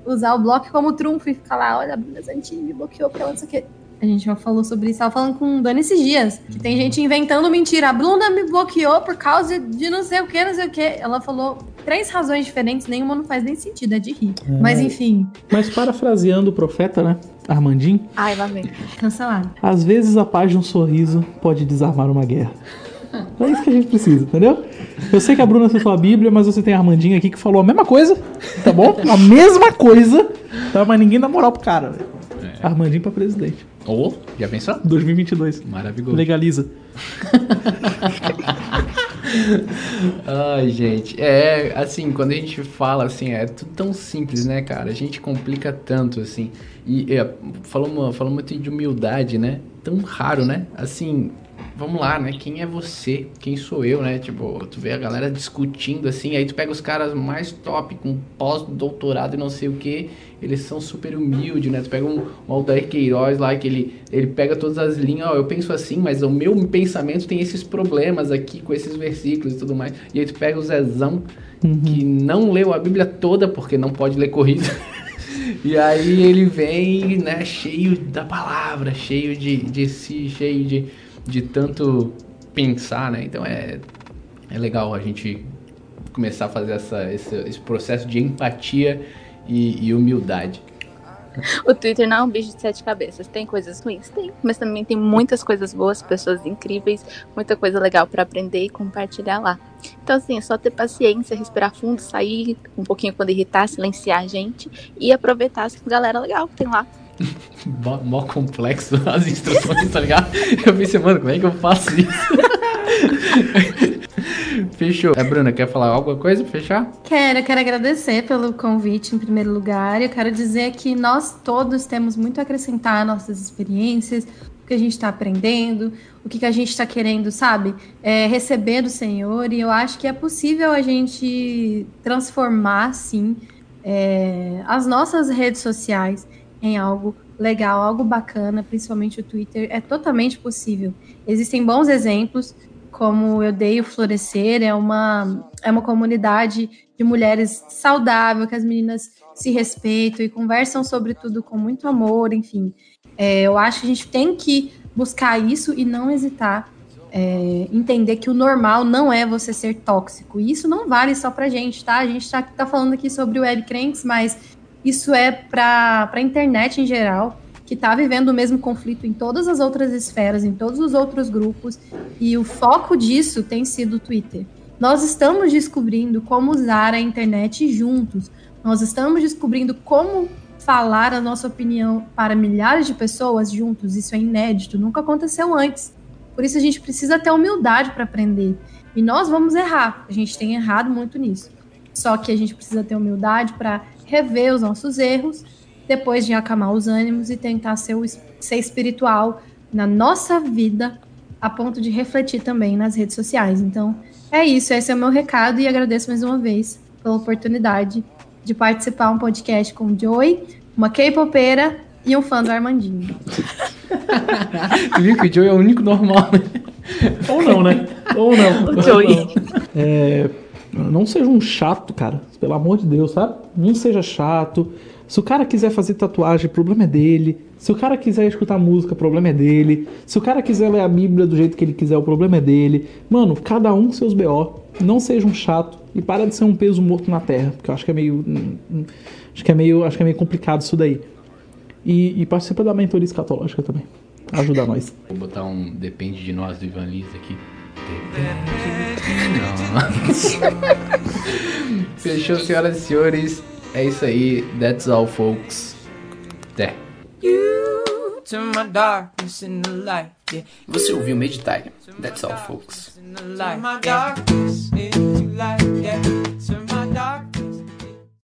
usar o bloco como trunfo e ficar lá, olha, a Bruna Santini me bloqueou pra onde isso aqui. A gente já falou sobre isso, tava falando com o Dani esses dias, que tem gente inventando mentira. A Bruna me bloqueou por causa de não sei o que, não sei o que. Ela falou três razões diferentes, nenhuma não faz nem sentido, é de rir. É. Mas enfim. Mas parafraseando o profeta, né? Armandinho. Ai, lá vem. Cancelado. Às vezes a paz de um sorriso pode desarmar uma guerra. É isso que a gente precisa, entendeu? Eu sei que a Bruna citou a Bíblia, mas você tem a Armandinho aqui que falou a mesma coisa, tá bom? A mesma coisa, tá? Mas ninguém dá moral pro cara, velho. É. Armandinho pra presidente. Ô, oh, já pensou? 2022. Maravilhoso. Legaliza. Ai, gente. É, assim, quando a gente fala assim, é tudo tão simples, né, cara? A gente complica tanto, assim. E é, falou, falou muito de humildade, né? Tão raro, né? Assim, vamos lá, né? Quem é você? Quem sou eu, né? Tipo, tu vê a galera discutindo assim, aí tu pega os caras mais top, com pós-doutorado e não sei o que, eles são super humildes, né? Tu pega um, um Altair Queiroz lá, que ele, ele pega todas as linhas, ó, eu penso assim, mas o meu pensamento tem esses problemas aqui com esses versículos e tudo mais. E aí tu pega o Zezão, uhum. que não leu a Bíblia toda, porque não pode ler corrida. E aí ele vem, né, cheio da palavra, cheio de, de si, cheio de, de tanto pensar, né? Então é, é legal a gente começar a fazer essa, esse, esse processo de empatia e, e humildade. O Twitter não é um bicho de sete cabeças. Tem coisas ruins? Tem. Mas também tem muitas coisas boas, pessoas incríveis, muita coisa legal para aprender e compartilhar lá. Então, assim, é só ter paciência, respirar fundo, sair um pouquinho quando irritar, silenciar a gente e aproveitar as galera legal que tem lá. mó, mó complexo as instruções, tá ligado? Eu pensei, mano, como é que eu faço isso? Fechou. A Bruna, quer falar alguma coisa fechar? Quero, quero agradecer pelo convite em primeiro lugar. Eu quero dizer que nós todos temos muito a acrescentar nossas experiências, o que a gente está aprendendo, o que, que a gente está querendo, sabe? É, receber do Senhor. E eu acho que é possível a gente transformar, sim, é, as nossas redes sociais em algo legal, algo bacana, principalmente o Twitter, é totalmente possível. Existem bons exemplos, como eu dei o Florescer, é uma, é uma comunidade de mulheres saudável, que as meninas se respeitam e conversam sobre tudo com muito amor, enfim. É, eu acho que a gente tem que buscar isso e não hesitar. É, entender que o normal não é você ser tóxico. E isso não vale só pra gente, tá? A gente tá, tá falando aqui sobre web crentes, mas isso é pra, pra internet em geral que está vivendo o mesmo conflito em todas as outras esferas, em todos os outros grupos, e o foco disso tem sido o Twitter. Nós estamos descobrindo como usar a internet juntos, nós estamos descobrindo como falar a nossa opinião para milhares de pessoas juntos, isso é inédito, nunca aconteceu antes. Por isso a gente precisa ter humildade para aprender. E nós vamos errar, a gente tem errado muito nisso. Só que a gente precisa ter humildade para rever os nossos erros depois de acalmar os ânimos e tentar ser, o, ser espiritual na nossa vida, a ponto de refletir também nas redes sociais. Então, é isso, esse é o meu recado e agradeço mais uma vez pela oportunidade de participar um podcast com o Joey, uma K-popeira e um fã do Armandinho. tu viu que o Joey é o único normal, né? Ou não, né? Ou não. O Joey. É, não seja um chato, cara. Pelo amor de Deus, sabe? Não seja chato. Se o cara quiser fazer tatuagem, o problema é dele. Se o cara quiser escutar música, o problema é dele. Se o cara quiser ler a Bíblia do jeito que ele quiser, o problema é dele. Mano, cada um seus BO. Não seja um chato e para de ser um peso morto na terra, porque eu acho que é meio acho que é meio, acho que é meio complicado isso daí. E, e participa da mentoria escatológica também. Ajuda nós. Vou botar um depende de nós do Ivan Lins aqui. Depende. Fechou, senhoras e senhores. É isso aí. That's all, folks. Até. Você ouviu Meditar. That's all, folks.